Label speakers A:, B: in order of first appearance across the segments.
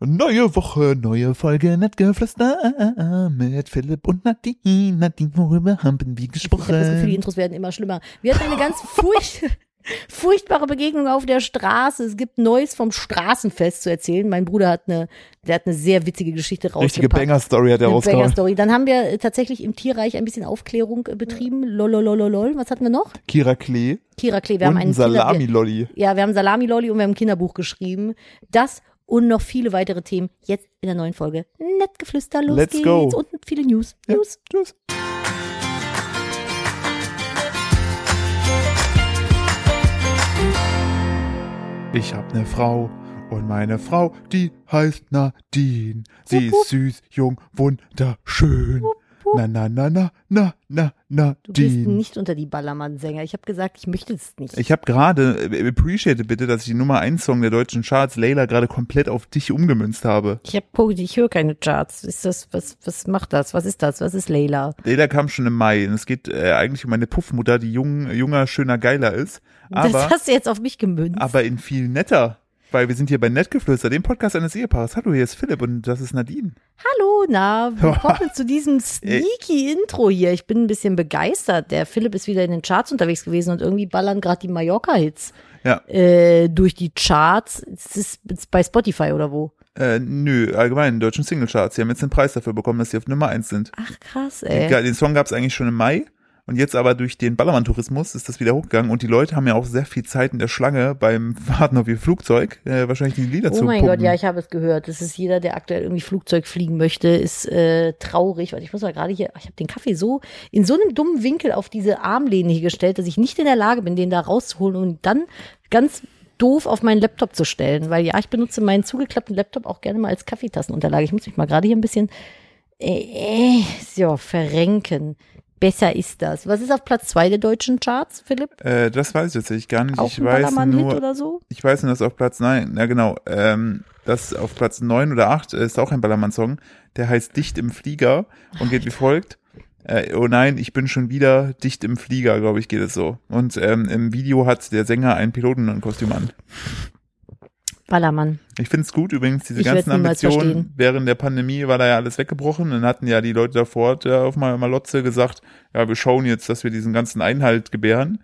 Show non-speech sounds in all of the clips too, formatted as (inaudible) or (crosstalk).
A: Neue Woche, neue Folge, Nettgeflüster mit Philipp und Nadine. Nadine, worüber haben wir
B: Ich habe das Gefühl, die
A: gesprochen?
B: Intros werden immer schlimmer. Wir hatten eine ganz furcht, (laughs) furchtbare Begegnung auf der Straße. Es gibt Neues vom Straßenfest zu erzählen. Mein Bruder hat eine, der hat eine sehr witzige Geschichte
A: Richtige
B: rausgepackt.
A: Banger-Story hat er rausgehauen.
B: Banger-Story. Dann haben wir äh, tatsächlich im Tierreich ein bisschen Aufklärung äh, betrieben. Lololololol. Was hatten wir noch?
A: Kira Klee
B: Kira Klee. Wir
A: und
B: haben
A: ein
B: einen
A: Salami-Lolli.
B: Ja, wir haben Salami-Lolli und wir haben ein Kinderbuch geschrieben. Das und noch viele weitere Themen jetzt in der neuen Folge. Nettgeflüster, los
A: Let's
B: geht's.
A: go.
B: Und viele News.
A: Ja,
B: News.
A: tschüss. Ich hab ne Frau und meine Frau, die heißt Nadine. Sie
B: Wupp, wupp.
A: ist süß, jung, wunderschön.
B: wupp.
A: Na, na, na, na, na, na,
B: Du gehst
A: Nadine.
B: nicht unter die Ballermann-Sänger. Ich habe gesagt, ich möchte es nicht.
A: Ich habe gerade, äh, appreciate bitte, dass ich die Nummer 1 Song der deutschen Charts, Layla, gerade komplett auf dich umgemünzt habe.
B: Ich habe ich höre keine Charts. Ist das was was macht das? Was ist das? Was ist Layla?
A: Layla kam schon im Mai und es geht äh, eigentlich um meine Puffmutter, die jung, junger, schöner, geiler ist.
B: das
A: Aber,
B: hast du jetzt auf mich gemünzt.
A: aber in viel netter. Weil wir sind hier bei Nettgeflüster, dem Podcast eines Ehepaares. Hallo, hier ist Philipp und das ist Nadine.
B: Hallo, na, willkommen (laughs) zu diesem sneaky Intro hier. Ich bin ein bisschen begeistert. Der Philipp ist wieder in den Charts unterwegs gewesen und irgendwie ballern gerade die Mallorca-Hits
A: Ja,
B: äh, durch die Charts. Es ist ist bei Spotify oder wo?
A: äh, nö, allgemein, in deutschen Singlecharts. Sie haben jetzt den Preis dafür bekommen, dass sie auf Nummer 1 sind.
B: Ach krass,
A: Den,
B: ey.
A: den Song gab es eigentlich schon im Mai. Und jetzt aber durch den Ballermann-Tourismus ist das wieder hochgegangen und die Leute haben ja auch sehr viel Zeit in der Schlange beim (laughs) Warten auf ihr Flugzeug, äh, wahrscheinlich die Lieder
B: Oh
A: zu
B: mein
A: pumpen.
B: Gott, ja, ich habe es gehört. Das ist jeder, der aktuell irgendwie Flugzeug fliegen möchte, ist äh, traurig. Weil ich muss mal gerade hier, ich habe den Kaffee so in so einem dummen Winkel auf diese Armlehne hier gestellt, dass ich nicht in der Lage bin, den da rauszuholen und dann ganz doof auf meinen Laptop zu stellen. Weil ja, ich benutze meinen zugeklappten Laptop auch gerne mal als Kaffeetassenunterlage. Ich muss mich mal gerade hier ein bisschen äh, äh, so verrenken. Besser ist das. Was ist auf Platz zwei der deutschen Charts, Philipp?
A: Äh, das weiß ich tatsächlich gar nicht.
B: Auch
A: ich weiß nur,
B: oder so?
A: ich weiß nur, dass auf Platz 9, na genau, ähm, das auf Platz 9 oder 8 ist auch ein Ballermann-Song, der heißt Dicht im Flieger und geht wie (laughs) folgt. Äh, oh nein, ich bin schon wieder dicht im Flieger, glaube ich, geht es so. Und ähm, im Video hat der Sänger ein Pilotenkostüm an.
B: Ballermann.
A: Ich finde es gut übrigens, diese
B: Ich
A: ganzen Ambitionen. Während der Pandemie war da ja alles weggebrochen. Dann hatten ja die Leute davor ja, auf mal Malotze gesagt, ja, wir schauen jetzt, dass wir diesen ganzen Einhalt gebären.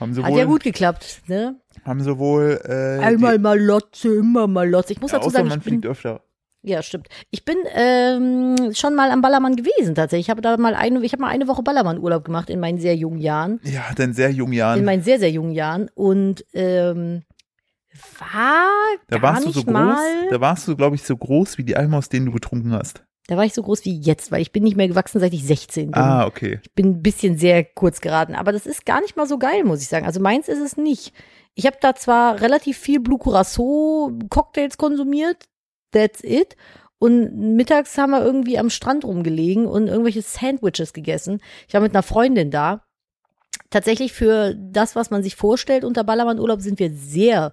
A: Haben sie
B: Hat ja gut geklappt, ne?
A: haben sie wohl, äh,
B: Einmal mal Lotze, immer mal Lotze. Ich muss
A: die,
B: dazu sagen,
A: man
B: ich bin,
A: fliegt öfter.
B: ja, stimmt. Ich bin ähm, schon mal am Ballermann gewesen tatsächlich. Ich habe da mal eine, ich habe mal eine Woche Ballermann-Urlaub gemacht in meinen sehr jungen Jahren,
A: Ja, in sehr jungen
B: in
A: Jahren.
B: meinen sehr sehr jungen Jahren und ähm, war
A: Da warst du so groß,
B: mal.
A: da warst du, glaube ich, so groß wie die Alma, aus denen du getrunken hast.
B: Da war ich so groß wie jetzt, weil ich bin nicht mehr gewachsen, seit ich 16 bin.
A: Ah, okay.
B: Ich bin ein bisschen sehr kurz geraten, aber das ist gar nicht mal so geil, muss ich sagen. Also meins ist es nicht. Ich habe da zwar relativ viel Blue Curacao Cocktails konsumiert, that's it. Und mittags haben wir irgendwie am Strand rumgelegen und irgendwelche Sandwiches gegessen. Ich war mit einer Freundin da. Tatsächlich für das, was man sich vorstellt unter Ballermann-Urlaub, sind wir sehr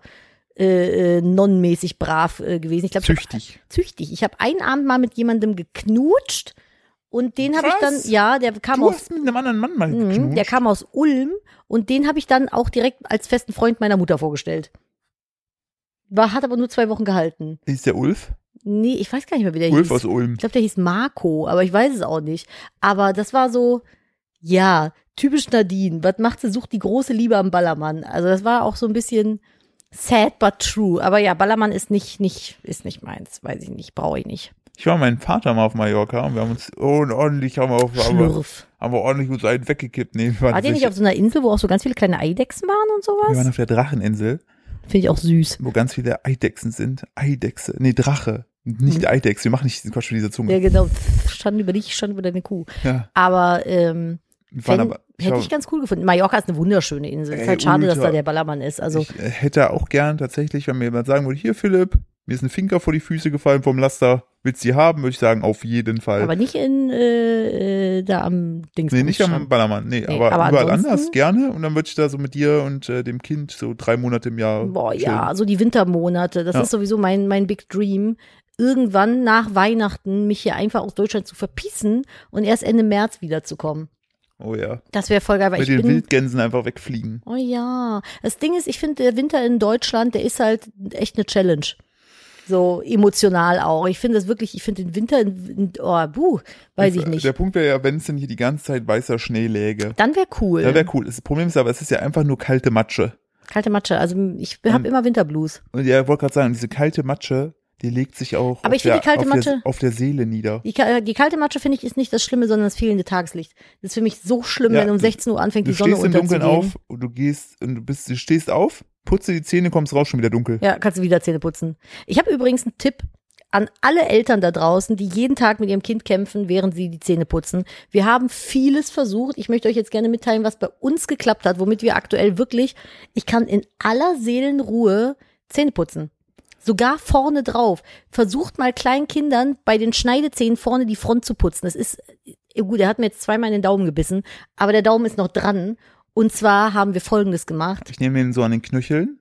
B: äh, äh, nonnenmäßig brav äh, gewesen. Ich glaube,
A: Züchtig.
B: züchtig. Ich habe einen Abend mal mit jemandem geknutscht und den habe ich dann, ja, der kam
A: Du
B: aus
A: hast mit einem anderen Mann mal geknutscht.
B: der kam aus Ulm und den habe ich dann auch direkt als festen Freund meiner Mutter vorgestellt. War, hat aber nur zwei Wochen gehalten.
A: Ist der Ulf?
B: Nee, ich weiß gar nicht mehr, wie der
A: Ulf
B: hieß.
A: aus Ulm.
B: Ich glaube, der hieß Marco, aber ich weiß es auch nicht. Aber das war so, ja, typisch Nadine. Was macht sie? Sucht die große Liebe am Ballermann. Also das war auch so ein bisschen sad but true. Aber ja, Ballermann ist nicht, nicht, ist nicht meins. Weiß ich nicht, brauche ich nicht.
A: Ich war mit meinem Vater mal auf Mallorca und wir haben uns ordentlich, haben wir, auf, haben wir, haben wir ordentlich uns einen weggekippt. Nee,
B: Wart ihr nicht auf so einer Insel, wo auch so ganz viele kleine Eidechsen waren und
A: wir waren
B: sowas?
A: auf der Dracheninsel,
B: Finde ich auch süß.
A: wo ganz viele Eidechsen sind. Eidechse. Nee, Drache. Nicht Eidechse. Wir machen nicht diesen Quatsch mit dieser
B: Mhm. Ja,
A: Zunge.
B: genau. Stand über dich, stand über deine Kuh.
A: Ja.
B: Aber ähm, Fänd,
A: aber,
B: hätte
A: war-
B: ich ganz cool gefunden. Mallorca ist eine wunderschöne Insel.
A: Ey,
B: ist halt schade, dass
A: ultra.
B: da der Ballermann ist. Also
A: ich hätte auch gern tatsächlich, wenn mir jemand sagen würde, hier Philipp, mir ist ein Finker vor die Füße gefallen vom Laster, willst du die haben? Würde ich sagen, auf jeden Fall.
B: aber nicht in äh, äh, da am Dings.
A: nee, nicht am Ballermann, nee, aber,
B: aber
A: überall anders gerne. Und dann würde ich da so mit dir und äh, dem Kind so drei Monate im Jahr.
B: Boah,
A: chillen.
B: ja, so die Wintermonate. Das
A: Ja.
B: ist sowieso mein, mein Big Dream. Irgendwann nach Weihnachten mich hier einfach aus Deutschland zu verpissen und erst Ende März wiederzukommen.
A: Oh ja.
B: Das wäre voll geil, weil
A: Mit
B: ich
A: den
B: bin.
A: Wildgänsen einfach wegfliegen.
B: Oh ja. Das Ding ist, ich finde, der Winter in Deutschland, der ist halt echt eine Challenge. So emotional auch. Ich finde das wirklich, ich finde den Winter, in, in, oh, buh, weiß ich nicht.
A: Der Punkt wäre ja, wenn es denn hier die ganze Zeit weißer Schnee läge.
B: Dann wäre cool.
A: Das wäre cool. Das Problem ist aber, es ist ja einfach nur kalte Matsche.
B: Kalte Matsche, also ich habe immer Winterblues.
A: Und ja, ich wollte gerade sagen, diese kalte Matsche, die legt sich auch
B: Aber
A: auf,
B: ich
A: der,
B: die kalte
A: auf,
B: Matsche-
A: der, auf der Seele nieder.
B: Die, die kalte Matsche finde ich ist nicht das Schlimme, sondern das fehlende Tageslicht. Das ist für mich so schlimm,
A: Ja,
B: wenn um
A: du-
B: 16 Uhr anfängt,
A: Du
B: die Sonne
A: stehst im Dunkeln
B: unterzugehen.
A: auf und du gehst und du bist, du stehst auf, putzt dir die Zähne, kommst raus, schon wieder dunkel.
B: Ja, kannst du wieder Zähne putzen. Ich habe übrigens einen Tipp an alle Eltern da draußen, die jeden Tag mit ihrem Kind kämpfen, während sie die Zähne putzen. Wir haben vieles versucht. Ich möchte euch jetzt gerne mitteilen, was bei uns geklappt hat, womit wir aktuell wirklich, ich kann in aller Seelenruhe Zähne putzen. Sogar vorne drauf. Versucht mal kleinen Kindern bei den Schneidezähnen vorne die Front zu putzen. Das ist, äh, gut, er hat mir jetzt zweimal in den Daumen gebissen, aber der Daumen ist noch dran. Und zwar haben wir Folgendes gemacht.
A: Ich nehme den so an den Knöcheln,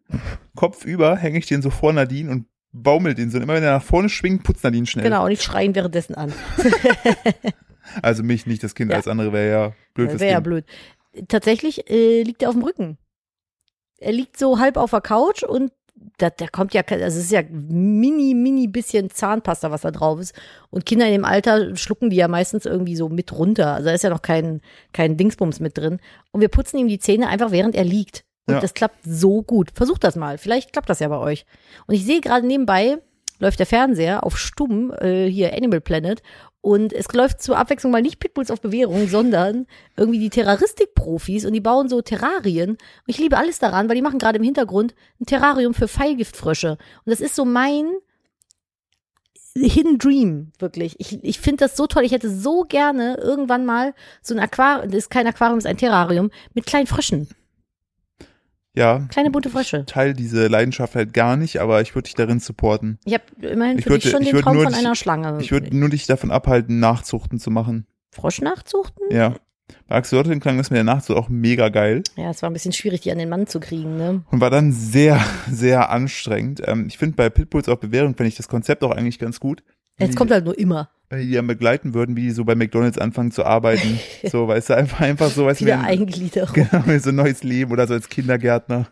A: Kopf über, hänge ich den so vor Nadine und baumel den so. Und immer wenn er nach vorne schwingt, putzt Nadine schnell.
B: Genau, und ich schreie ihn währenddessen an. (laughs)
A: Also mich nicht, das Kind,
B: Ja.
A: alles andere wäre ja blöd
B: Wäre ja blöd. Tatsächlich äh, liegt er auf dem Rücken. Er liegt so halb auf der Couch und da, da kommt ja, also es ist ja mini, mini bisschen Zahnpasta, was da drauf ist. Und Kinder in dem Alter schlucken die ja meistens irgendwie so mit runter. Also da ist ja noch kein, kein Dingsbums mit drin. Und wir putzen ihm die Zähne einfach, während er liegt. Und
A: Ja.
B: das klappt so gut. Versucht das mal. Vielleicht klappt das ja bei euch. Und ich sehe gerade nebenbei, läuft der Fernseher auf stumm, äh, hier Animal Planet. Und es läuft zur Abwechslung mal nicht Pitbulls auf Bewährung, sondern irgendwie die Terroristik-Profis und die bauen so Terrarien. Und ich liebe alles daran, weil die machen gerade im Hintergrund ein Terrarium für Pfeilgiftfrösche. Und das ist so mein Hidden Dream, wirklich. Ich, ich finde das so toll. Ich hätte so gerne irgendwann mal so ein Aquarium, das ist kein Aquarium, das ist ein Terrarium, mit kleinen Fröschen.
A: Ja,
B: Kleine bunte Frösche.
A: teil diese Leidenschaft halt gar nicht, aber ich würde dich darin supporten.
B: Ich habe immerhin
A: Ich
B: für dich schon
A: ich
B: den Traum
A: nur
B: von
A: dich-
B: einer Schlange.
A: Ich würde nur dich davon abhalten, Nachzuchten zu machen.
B: Frosch nachzuchten?
A: Ja. Bei Axolotl klang das mit der Nachzucht auch mega geil
B: Ja, es war ein bisschen schwierig, die an den Mann zu kriegen, ne?
A: und war dann sehr, (laughs) sehr anstrengend. Ähm, ich finde bei Pitbulls auf Bewährung finde ich das Konzept auch eigentlich ganz gut. Wie-
B: kommt halt nur immer.
A: wenn die dann begleiten würden, wie die so bei McDonalds anfangen zu arbeiten. (laughs) so, weißt du, einfach, einfach so, weißt du,
B: Wieder Eigengliederung. (laughs)
A: genau, so ein neues Leben oder so als Kindergärtner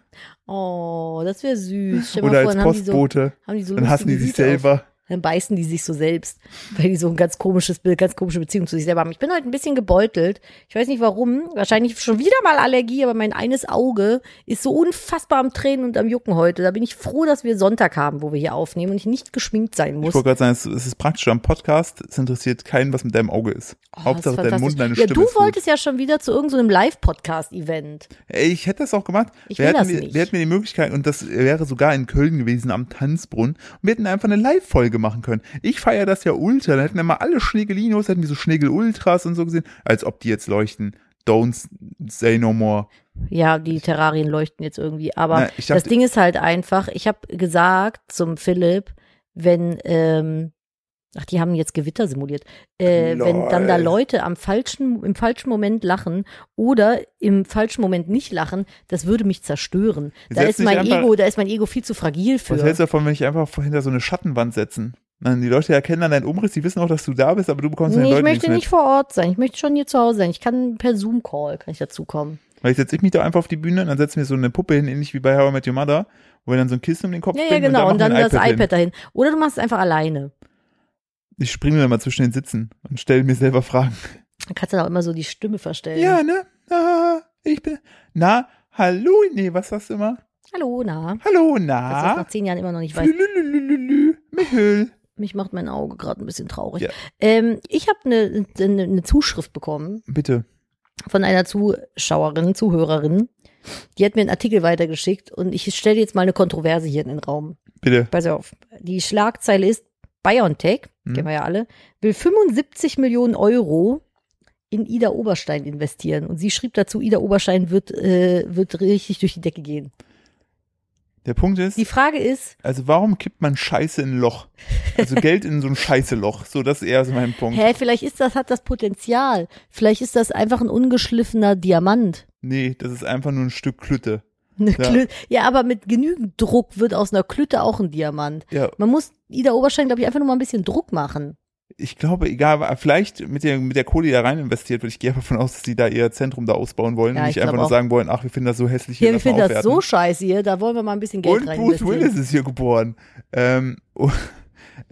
B: Oh, das wäre süß. Stell
A: oder
B: vor,
A: als
B: dann haben die so,
A: Postbote.
B: haben die so
A: Dann hassen die sich selber.
B: Dann beißen die sich so selbst, (laughs) weil die so ein ganz komisches Bild, ganz komische Beziehung zu sich selber haben. Ich bin heute ein bisschen gebeutelt. Ich weiß nicht warum. Wahrscheinlich schon wieder mal Allergie, aber mein eines Auge ist so unfassbar am Tränen und am Jucken heute. Da bin ich froh, dass wir Sonntag haben, wo wir hier aufnehmen und ich nicht geschminkt sein
A: Ich
B: muss.
A: wollte gerade sagen, es, es ist praktisch am Podcast. Es interessiert keinen, was mit deinem Auge ist.
B: Oh,
A: Hauptsache
B: ist
A: dein Mund, deine
B: Ja,
A: Stimme
B: du wolltest ja schon wieder zu irgendeinem Live-Podcast-Event.
A: Ey, ich hätte das auch gemacht.
B: Ich
A: wir hätten,
B: das
A: wir-
B: nicht.
A: Wir hätten mir die Möglichkeit, und das wäre sogar in Köln gewesen, am Tanzbrunnen, und wir hätten einfach eine Live-Folge machen können. Ich feiere das ja ultra. Dann hätten wir mal alle Schneegelinos, hätten wir so Schneegel-Ultras und so gesehen, als ob die jetzt leuchten. Don't say no more.
B: Ja, die Terrarien leuchten jetzt irgendwie. Aber
A: Na, ich
B: das
A: dachte-
B: Ding ist halt einfach, ich habe gesagt zum Philipp, wenn, ähm, ach, die haben jetzt Gewitter simuliert, äh, wenn dann da. Leute am falschen, im falschen Moment lachen oder im falschen Moment nicht lachen, das würde mich zerstören. Da
A: Setz
B: ist mein
A: einfach-
B: Ego, da ist mein Ego viel zu fragil für.
A: Was hältst du davon, wenn ich einfach hinter so eine Schattenwand setzen? Dann die Leute erkennen dann deinen Umriss, die wissen auch, dass du da bist, aber du bekommst von den
B: Nee, ich
A: Leuten
B: möchte nicht vor Ort sein. Ich möchte schon hier zu Hause sein. Ich kann per Zoom-Call, kann ich dazukommen.
A: mit. Weil ich setze ich mich da einfach auf die Bühne und dann setzen wir so eine Puppe hin, ähnlich wie bei How I Met Your Mother, wo wir dann so ein Kissen um den Kopf
B: Ja, ja, genau. Und dann,
A: machen wir
B: das iPad,
A: hin.
B: dahin. Oder du machst es einfach alleine.
A: Ich springe dann mal zwischen den Sitzen und stelle mir selber Fragen.
B: Dann kannst du da auch immer so die Stimme verstellen.
A: Ja, ne? Ah, ich bin. Na, hallo? Nee, was sagst du immer?
B: Hallo, na.
A: Hallo,
B: du das
A: na?
B: nach zehn Jahren immer noch nicht.
A: Lülülülülü, Michel.
B: Mich macht mein Auge gerade ein bisschen traurig.
A: Ja.
B: Ähm, ich habe eine ne, ne Zuschrift bekommen
A: Bitte.
B: von einer Zuschauerin, Zuhörerin. Die hat mir einen Artikel weitergeschickt und ich stelle jetzt mal eine Kontroverse hier in den Raum.
A: Bitte.
B: Pass auf. Die Schlagzeile ist BioNTech,
A: Hm.
B: kennen wir ja alle, will 75 Millionen Euro in Ida Oberstein investieren. Und sie schrieb dazu, Ida Oberstein wird, äh, wird richtig durch die Decke gehen.
A: Der Punkt ist,
B: Die Frage ist,
A: also warum kippt man Scheiße in ein Loch? Also Geld in so ein Scheiße-Loch. So, das ist eher so mein Punkt.
B: hä, vielleicht ist das, hat das Potenzial. Vielleicht ist das einfach ein ungeschliffener Diamant.
A: Nee, das ist einfach nur ein Stück Klütte. Ja.
B: Ja, aber mit genügend Druck wird aus einer Klütte auch ein Diamant.
A: Ja,
B: Man muss Ida Oberstein, glaube ich, einfach nur mal ein bisschen Druck machen.
A: ich glaube, egal, vielleicht mit der, mit der Kohle, die da rein investiert wird, ich gehe davon aus, dass die da ihr Zentrum da ausbauen wollen
B: Ja,
A: und
B: ich
A: nicht einfach nur
B: auch.
A: sagen wollen, ach, wir finden das so hässlich
B: Hier,
A: hier.
B: wir finden das so scheiße hier, da wollen wir mal ein bisschen Geld
A: Und
B: rein
A: Bruce
B: investieren.
A: Willis ist hier geboren. Ähm, oh,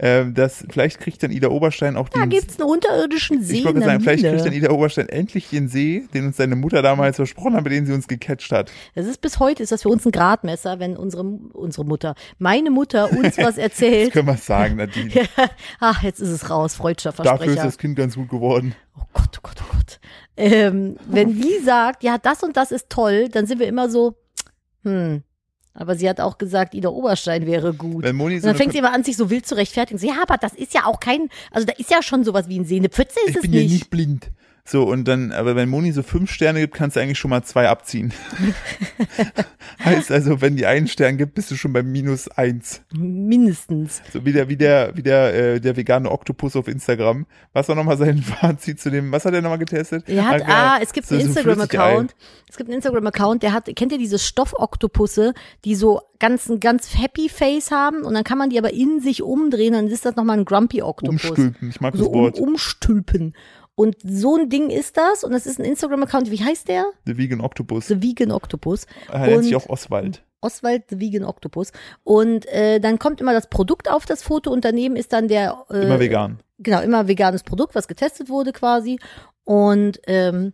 A: ähm, das, vielleicht kriegt dann Ida Oberstein auch
B: Da
A: den,
B: gibt's einen unterirdischen See
A: ich wollte sagen, vielleicht kriegt dann. Ida Oberstein endlich den See, den uns seine Mutter damals versprochen hat, mit dem sie uns gecatcht hat.
B: Das ist bis heute, ist das für uns ein Gradmesser, wenn unsere, unsere Mutter, meine Mutter uns was (laughs)
A: Das
B: erzählt.
A: können wir sagen, Nadine. (laughs)
B: Ach, jetzt ist es raus, freudscher
A: Dafür ist
B: Versprecher.
A: das Kind ganz gut geworden.
B: Oh Gott, oh Gott, oh Gott. Ähm, wenn die sagt, ja, das und das ist toll, dann sind wir immer so, hm. Aber sie hat auch gesagt, Ida Oberstein wäre gut.
A: Wenn Moni
B: Und
A: so
B: dann
A: eine
B: fängt sie immer an, sich so wild zu rechtfertigen. So, ja, aber das ist ja auch kein, also da ist ja schon sowas wie ein See. Eine Pfütze ist
A: ich
B: es
A: bin ja
B: nicht.
A: nicht blind. So, und dann, aber wenn Moni so fünf Sterne gibt, kannst du eigentlich schon mal zwei abziehen. (laughs) heißt also, wenn die einen Stern gibt, bist du schon bei minus eins.
B: Mindestens.
A: So wie der, wie der, wie der, äh, der vegane Oktopus auf Instagram. Was war nochmal sein (laughs) Fazit zu dem, was hat er nochmal getestet?
B: Er hat,
A: genau,
B: ah, es gibt
A: so-
B: einen
A: so
B: Instagram-Account. Es gibt einen Instagram-Account, der hat, kennt ihr diese Stoffoktopusse, die so ganz, ein ganz happy Face haben und dann kann man die aber in sich umdrehen, dann ist das nochmal ein Grumpy Oktopus.
A: Umstülpen, ich mag
B: So
A: das
B: um,
A: Wort.
B: umstülpen. Und so ein Ding ist das und das ist ein Instagram-Account, wie heißt der?
A: The Vegan Octopus.
B: The Vegan Octopus.
A: Er nennt sich auch Oswald.
B: Oswald the Vegan Octopus. Und äh, dann kommt immer das Produkt auf das Foto und daneben ist dann der äh,
A: Immer vegan.
B: genau, immer veganes Produkt, was getestet wurde quasi. Und ähm,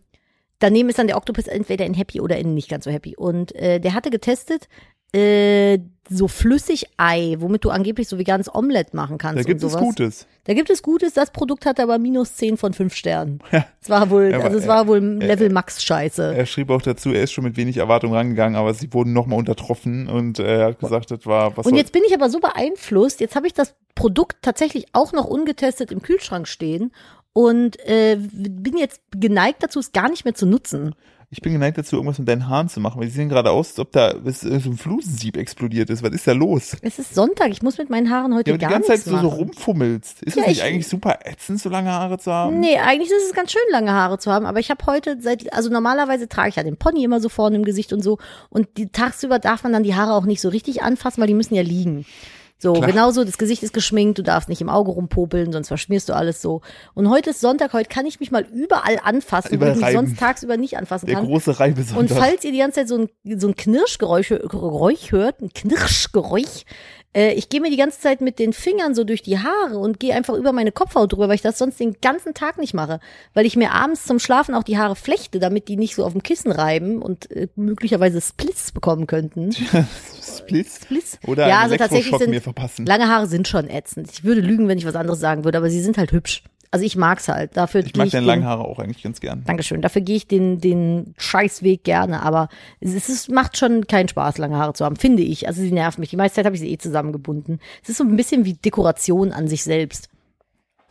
B: daneben ist dann der Oktopus entweder in happy oder in nicht ganz so happy. Und äh, der hatte getestet äh, so Flüssigei, womit du angeblich so veganes Omelett machen kannst.
A: Da gibt es. Gutes.
B: Da gibt es Gutes. Das Produkt hat aber minus 10 von 5 Sternen. (laughs) Es war wohl,
A: Aber,
B: also es
A: äh,
B: war wohl Level Max Scheiße.
A: Er schrieb auch dazu, er ist schon mit wenig Erwartung rangegangen, aber sie wurden nochmal untertroffen und äh, er hat gesagt, das war was
B: Und jetzt bin ich aber so beeinflusst, jetzt habe ich das Produkt tatsächlich auch noch ungetestet im Kühlschrank stehen und äh, bin jetzt geneigt dazu, es gar nicht mehr zu nutzen.
A: Ich bin geneigt dazu, irgendwas mit deinen Haaren zu machen, weil die sehen gerade aus, als ob da äh, so ein Flusensieb explodiert ist. Was ist da los?
B: Es ist Sonntag, ich muss mit meinen Haaren heute
A: Ja, aber die
B: gar
A: ganze Zeit
B: nichts
A: so, so
B: machen.
A: rumfummelst. Ist
B: Ja,
A: es nicht
B: ich-
A: eigentlich super ätzend, so lange Haare zu haben?
B: Nee, eigentlich ist es ganz schön, lange Haare zu haben, aber ich habe heute seit, also normalerweise trage ich ja den Pony immer so vorne im Gesicht und so und die, tagsüber darf man dann die Haare auch nicht so richtig anfassen, weil die müssen ja liegen. So,
A: Klar.
B: genauso, das Gesicht ist geschminkt, du darfst nicht im Auge rumpopeln, sonst verschmierst du alles so. Und heute ist Sonntag, heute kann ich mich mal überall anfassen, wo
A: Überall
B: ich mich sonst tagsüber nicht anfassen
A: Der
B: kann.
A: große
B: Und
A: Reibesonntag.
B: falls ihr die ganze Zeit so ein, so ein Knirschgeräusch Geräusch hört, ein Knirschgeräusch, äh, ich gehe mir die ganze Zeit mit den Fingern so durch die Haare und gehe einfach über meine Kopfhaut drüber, weil ich das sonst den ganzen Tag nicht mache. Weil ich mir abends zum Schlafen auch die Haare flechte, damit die nicht so auf dem Kissen reiben und äh, möglicherweise Splits bekommen könnten. (laughs)
A: Splits?
B: Splits?
A: Oder
B: ja, also tatsächlich sind
A: mir verpassen.
B: lange Haare sind schon ätzend. Ich würde lügen, wenn ich was anderes sagen würde, aber sie sind halt hübsch. Also ich mag's halt. Dafür
A: Ich mag deine
B: den-
A: langen Haare auch eigentlich ganz gern.
B: Dankeschön. Dafür gehe ich den, den Scheißweg gerne, aber es, ist, es macht schon keinen Spaß, lange Haare zu haben, finde ich. Also sie nerven mich. Die meiste Zeit habe ich sie eh zusammengebunden. Es ist so ein bisschen wie Dekoration an sich selbst.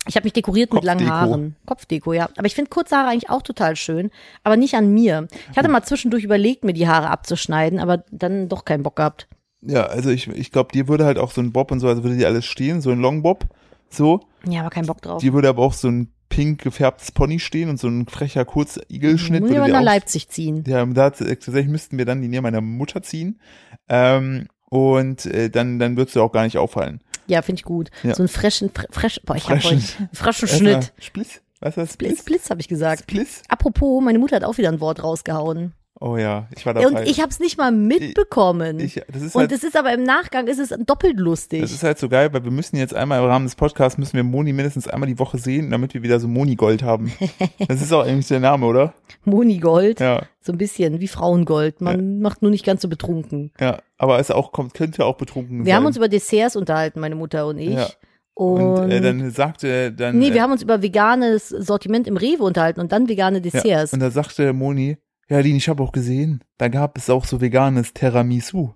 B: Ich habe mich dekoriert mit langen. Haaren. Kopfdeko, ja. Aber ich finde kurze Haare eigentlich auch total schön, aber nicht an mir. Ich hatte mal zwischendurch überlegt, mir die Haare abzuschneiden, aber dann doch keinen Bock gehabt.
A: Ja, also ich, ich glaube, dir würde halt auch so ein Bob und so, also würde dir alles stehen, so ein Longbob, so.
B: Ja, aber keinen Bock drauf.
A: Dir würde aber auch so ein pink gefärbtes Pony stehen und so ein frecher Kurzigelschnitt.
B: Muss ich
A: dir
B: nach Leipzig ziehen.
A: Ja, da tatsächlich müssten wir dann die näher meiner Mutter ziehen. Ähm, und äh, dann, dann würdest du auch gar nicht auffallen.
B: Ja, finde ich gut.
A: Ja.
B: So einen frischen, fre- fresh, boah, ich heute einen frischen Schnitt.
A: Spliss? Was ist das?
B: Blitz, Blitz, habe ich gesagt.
A: Spliss?
B: Apropos, meine Mutter hat auch wieder ein Wort rausgehauen.
A: Oh ja, ich war
B: Ja,
A: dabei.
B: und ich habe es nicht mal mitbekommen.
A: Ich, das ist
B: und
A: halt,
B: das ist aber im Nachgang ist es doppelt lustig.
A: das ist halt so geil, weil wir müssen jetzt einmal im Rahmen des Podcasts müssen wir Moni mindestens einmal die Woche sehen, damit wir wieder so Moni-Gold haben. (laughs) Das ist auch eigentlich der Name, oder?
B: Monigold,
A: Ja,
B: so ein bisschen wie Frauengold. Man macht nur nicht ganz so betrunken.
A: ja. Aber es auch kommt, könnte auch betrunken sein.
B: Wir haben uns über Desserts unterhalten, meine Mutter und ich.
A: Ja.
B: Und,
A: und äh, dann sagte dann.
B: nee,
A: äh,
B: wir haben uns über veganes Sortiment im Rewe unterhalten und dann vegane
A: Ja,
B: Desserts.
A: und da sagte Moni, ja, Lin, ich habe auch gesehen, da gab es auch so veganes Tiramisu.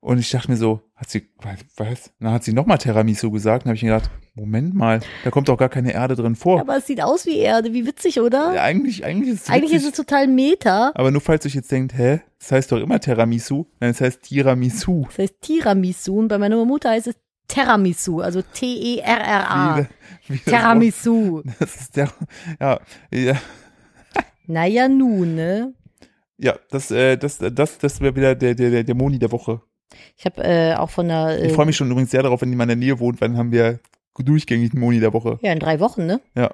A: Und ich dachte mir so, hat sie, was? was? Dann hat sie nochmal Tiramisu gesagt. Dann habe ich mir gedacht, Moment mal, da kommt doch gar keine Erde drin vor.
B: aber es sieht aus wie Erde, wie witzig, oder?
A: Ja, eigentlich, eigentlich ist es
B: Eigentlich ist es
A: witzig,
B: total Meta.
A: aber nur falls euch jetzt denkt, hä, das heißt doch immer Tiramisu, nein, es heißt Tiramisu.
B: Das heißt Tiramisu und bei meiner Mutter heißt es Terramisu, also T-E-R-R-A.
A: Wort- (laughs) Das ist der, ja, ja,
B: Naja, nun, ne?
A: ja, das, äh, das, das, das wäre wieder der, der, der, Moni der Woche.
B: Ich habe äh, auch von der. Äh,
A: Ich freue mich schon übrigens sehr darauf, wenn mal in der Nähe wohnt, weil dann haben wir durchgängig Moni der Woche.
B: Ja, in drei Wochen, ne?
A: Ja.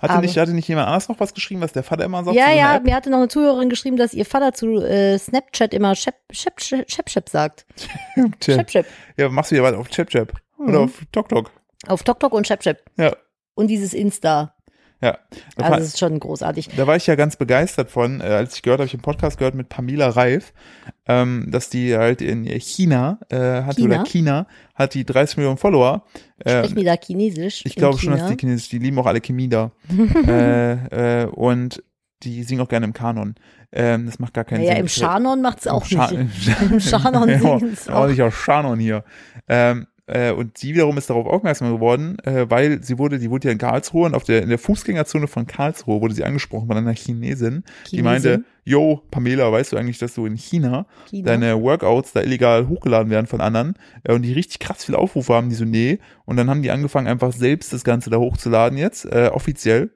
A: Hatte
B: Aber-
A: nicht, hatte nicht jemand anders noch was geschrieben, was der Vater immer sagt?
B: ja, ja, mir hatte noch eine Zuhörerin geschrieben, dass ihr Vater zu äh, Snapchat immer Shep, Shep, Shep, Shep, Shep sagt. (laughs) Shep, Shep.
A: Ja, machst du ja was auf Chap Chap. Oder
B: Mhm.
A: auf Tok Tok.
B: Auf TokTok und Shep, Shep.
A: Ja.
B: Und dieses Insta.
A: Ja. Da,
B: Also, das ist schon großartig.
A: da war ich ja ganz begeistert von, äh, als ich gehört habe, ich im Podcast gehört mit Pamela Reif, ähm, dass die halt in China, äh, hat
B: China?
A: oder China, hat die 30 Millionen Follower. Äh,
B: Sprechen die da Chinesisch?
A: Ich glaube schon, dass die Chinesisch, die lieben auch alle Chemie da. (laughs) äh, äh, und die singen auch gerne im Kanon. Ähm, das macht gar keinen
B: Naja,
A: Sinn.
B: im
A: Ich-
B: Schanon macht's auch
A: Scha-
B: nicht. (laughs) Im Schanon
A: ja,
B: singen's
A: auch
B: auch.
A: nicht aus Schanon hier. Ähm, äh, und sie wiederum ist darauf aufmerksam geworden, äh, weil sie wurde, die wurde ja in Karlsruhe und auf der, in der Fußgängerzone von Karlsruhe wurde sie angesprochen von einer Chinesin, die
B: Chinesin?
A: meinte, yo, Pamela, weißt du eigentlich, dass du in China
B: China.
A: deine Workouts da illegal hochgeladen werden von anderen äh, und die richtig krass viele Aufrufe haben, die so, nee. Und dann haben die angefangen, einfach selbst das Ganze da hochzuladen jetzt, äh, offiziell.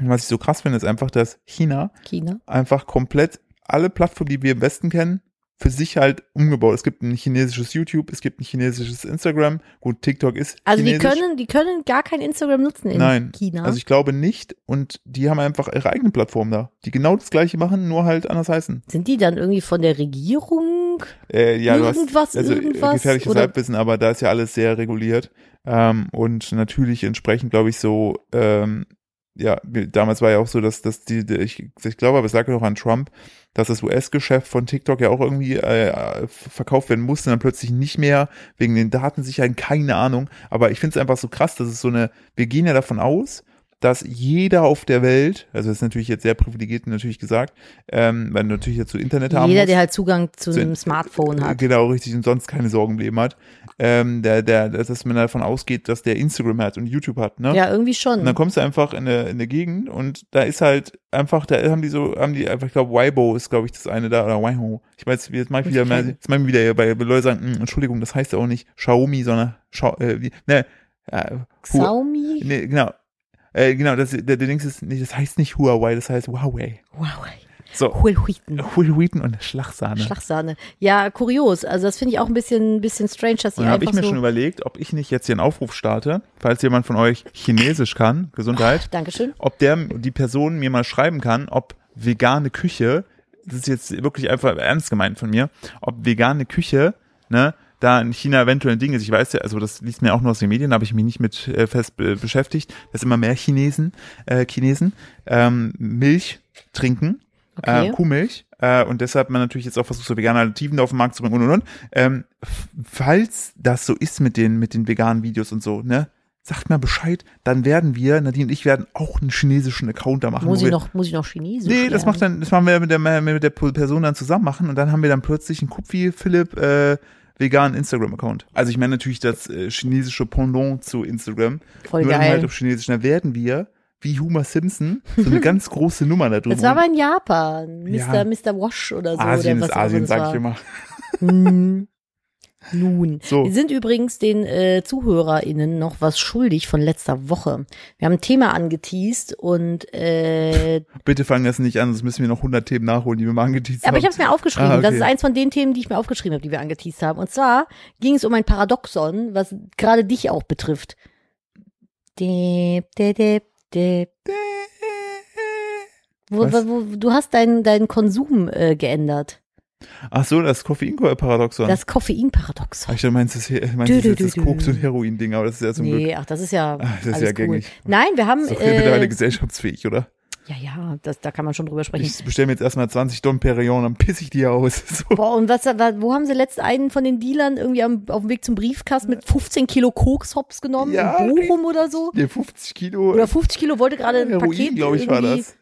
A: Und was ich so krass finde, ist einfach, dass China
B: China.
A: einfach komplett alle Plattformen, die wir im Westen kennen, für sich halt umgebaut. Es gibt ein chinesisches YouTube, es gibt ein chinesisches Instagram. Gut, TikTok ist
B: Also die
A: chinesisch.
B: können, die können gar kein Instagram nutzen in
A: Nein,
B: China.
A: Also ich glaube nicht. Und die haben einfach ihre eigene Plattform da, die genau das gleiche machen, nur halt anders heißen.
B: Sind die dann irgendwie von der Regierung?
A: Äh, ja,
B: Irgendwas,
A: hast also äh,
B: irgendwas,
A: gefährliches
B: oder-
A: Halbwissen, aber da ist ja alles sehr reguliert. Ähm, und natürlich entsprechend, glaube ich, so, ähm, ja, damals war ja auch so, dass, dass die, die ich, ich glaube, aber es lag ja noch an Trump, dass das US-Geschäft von TikTok ja auch irgendwie äh, verkauft werden musste, dann plötzlich nicht mehr, wegen den Datensicherheiten, keine Ahnung. Aber ich finde es einfach so krass, dass es so eine, wir gehen ja davon aus, dass jeder auf der Welt, also das ist natürlich jetzt sehr privilegiert natürlich gesagt, ähm, weil du natürlich jetzt so Internet haben
B: Jeder, der halt Zugang zu
A: Zu-
B: einem Smartphone hat.
A: Genau, richtig, und sonst keine Sorgen im Leben hat. Ähm, der, der, dass man davon ausgeht, dass der Instagram hat und YouTube hat, ne?
B: Ja, irgendwie schon.
A: Und dann kommst du einfach in eine, in eine Gegend und da ist halt einfach, da haben die so, haben die einfach, ich glaube, Weibo ist, glaube ich, das eine da, oder Waiho. Ich weiß, jetzt mach ich wieder, mal, jetzt mach ich wieder, bei bei Leute sagen, "Hm, Entschuldigung, das heißt ja auch nicht Xiaomi, sondern, Schau, äh, wie- ne, äh,
B: Xiaomi?
A: ne, genau. Äh, genau, das, der, der Dings ist, nicht, das heißt nicht Huawei, das heißt Huawei.
B: Huawei.
A: So,
B: Hulhuiten.
A: Hulhuiten und Schlagsahne.
B: Schlagsahne. Ja, kurios. Also das finde ich auch ein bisschen, bisschen strange, dass die
A: Und dann habe ich mir
B: so.
A: schon überlegt, ob ich nicht jetzt hier einen Aufruf starte, falls jemand von euch Chinesisch kann, Gesundheit,
B: Dankeschön.
A: ob der, die Person mir mal schreiben kann, ob vegane Küche, das ist jetzt wirklich einfach ernst gemeint von mir, ob vegane Küche, ne, da in China eventuell ein Ding ist. Ich weiß ja, also das liest mir auch nur aus den Medien, da habe ich mich nicht mit äh, fest äh, beschäftigt, dass immer mehr Chinesen, äh, Chinesen ähm, Milch trinken,
B: Okay.
A: äh, Kuhmilch. Äh, und deshalb man natürlich jetzt auch versucht, so vegane Alternativen auf den Markt zu bringen und und und. Ähm, falls das so ist mit den, mit den veganen Videos und so, ne? Sagt mal Bescheid, dann werden wir, Nadine und ich werden auch einen chinesischen Account da machen.
B: Muss ich noch, muss ich noch Chinesisch
A: Nee, das macht dann, das machen wir mit der, mit der Person dann zusammen machen und dann haben wir dann plötzlich einen Kupfi Philipp äh, veganen Instagram-Account. Also ich meine natürlich das äh, chinesische Pendant zu Instagram.
B: Voll
A: Nur dann
B: geil.
A: halt auf Chinesisch. Dann werden wir, wie Homer Simpson, so eine (laughs) ganz große Nummer da drüber.
B: Das war aber in Japan. Mr.
A: Ja.
B: Mr. Wash oder so.
A: Asien
B: oder
A: ist Asien, sag ich immer. (laughs)
B: Hm. Nun,
A: So.
B: wir sind übrigens den äh, ZuhörerInnen noch was schuldig von letzter Woche. Wir haben ein Thema angeteased und äh,
A: Bitte fangen das nicht an, sonst müssen wir noch 100 Themen nachholen, die wir mal angeteased
B: aber ich
A: haben.
B: habe es mir aufgeschrieben.
A: Ah, okay.
B: Das ist eins von den Themen, die ich mir aufgeschrieben habe, die wir angeteased haben. Und zwar ging es um ein Paradoxon, was gerade dich auch betrifft. Dip. Wo,
A: Was?
B: wo, wo, du hast deinen deinen Konsum äh, geändert.
A: Ach so, das Koffein-Paradoxon.
B: Das Koffeinparadoxon.
A: ich meinst du das, meinst du jetzt das Koks- und Heroin-Ding, aber das ist ja zum Glück.
B: Nee, ach, das ist ja,
A: Ah, das ist ja
B: cool.
A: gängig.
B: Nein, wir haben,
A: Das ist doch mittlerweile
B: äh,
A: gesellschaftsfähig, oder?
B: ja, ja, das, da kann man schon drüber sprechen.
A: Ich bestelle mir jetzt erstmal 20 Don Perignon, dann piss ich die aus. (laughs) So.
B: Boah, und was, wa- wo haben sie letzt einen von den Dealern irgendwie am, auf dem Weg zum Briefkasten mit 15 Kilo Koks-Hops genommen?
A: Ja,
B: in Bochum oder so?
A: Nee, 50 Kilo
B: Oder 50 Kilo wollte gerade ein
A: Heroin,
B: Paket
A: glaube ich, war das.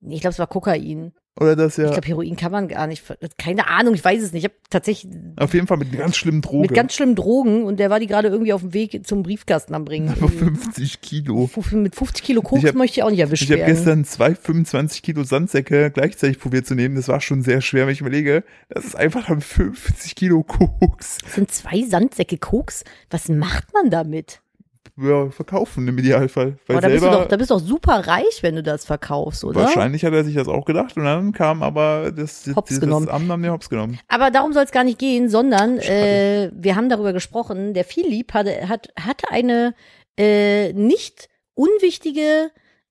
B: Nee, ich glaube, es war Kokain.
A: Oder das ja.
B: Ich glaube, Heroin kann man gar nicht. Keine Ahnung, ich weiß es nicht. Ich habe tatsächlich
A: Auf jeden Fall mit ganz schlimmen Droge.
B: mit ganz schlimmen Drogen und der war die gerade irgendwie auf dem Weg zum Briefkasten am Bringen. (laughs)
A: Aber 50 Kilo.
B: Mit 50 Kilo Koks
A: Ich hab-
B: möchte ich auch nicht erwischt
A: Ich habe
B: werden.
A: gestern zwei 25 Kilo Sandsäcke gleichzeitig probiert zu nehmen. Das war schon sehr schwer, wenn ich überlege. Das ist einfach dann 50 Kilo Koks.
B: Das sind zwei Sandsäcke Koks. Was macht man damit?
A: Ja, verkaufen im Idealfall. Weil
B: Aber da bist, du
A: selber,
B: doch, da bist du doch super reich, wenn du das verkaufst, oder?
A: wahrscheinlich hat er sich das auch gedacht und dann kam aber das,
B: Hops
A: das,
B: genommen.
A: das Amt haben den Hops genommen.
B: Aber darum soll es gar nicht gehen, sondern äh, wir haben darüber gesprochen. Der Philipp hatte, hat, hatte eine äh, nicht unwichtige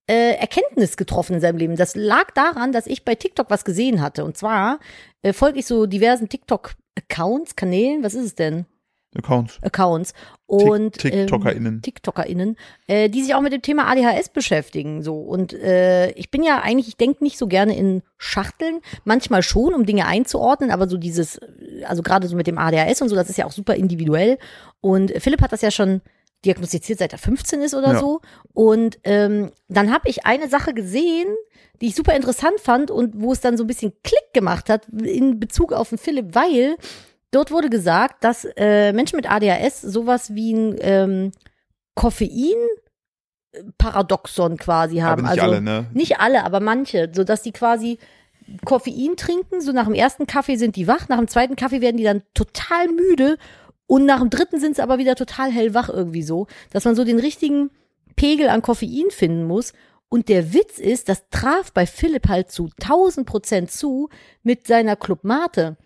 B: äh, Erkenntnis getroffen in seinem Leben. Das lag daran, dass ich bei TikTok was gesehen hatte. Und zwar äh, folge ich so diversen TikTok-Accounts, Kanälen, was ist es denn?
A: Accounts.
B: Accounts und
A: Tik- TikTokerInnen.
B: ähm, TikTokerInnen, äh, die sich auch mit dem Thema ADHS beschäftigen. So und äh, ich bin ja eigentlich, ich denke nicht so gerne in Schachteln, manchmal schon, um Dinge einzuordnen, aber so dieses, also gerade so mit dem ADHS und so, das ist ja auch super individuell. Und Philipp hat das ja schon diagnostiziert, seit er 15 ist oder
A: Ja.
B: so. Und ähm, dann habe ich eine Sache gesehen, die ich super interessant fand und wo es dann so ein bisschen Klick gemacht hat in Bezug auf den Philipp, weil dort wurde gesagt, dass äh, Menschen mit ADHS sowas wie ein ähm, Koffein-Paradoxon quasi haben.
A: Aber nicht
B: also
A: alle, ne?
B: nicht alle, aber manche, so dass die quasi Koffein trinken, so nach dem ersten Kaffee sind die wach, nach dem zweiten Kaffee werden die dann total müde und nach dem dritten sind sie aber wieder total hellwach irgendwie so, dass man so den richtigen Pegel an Koffein finden muss. Und der Witz ist, das traf bei Philipp halt zu 1000 Prozent zu mit seiner Club Mate.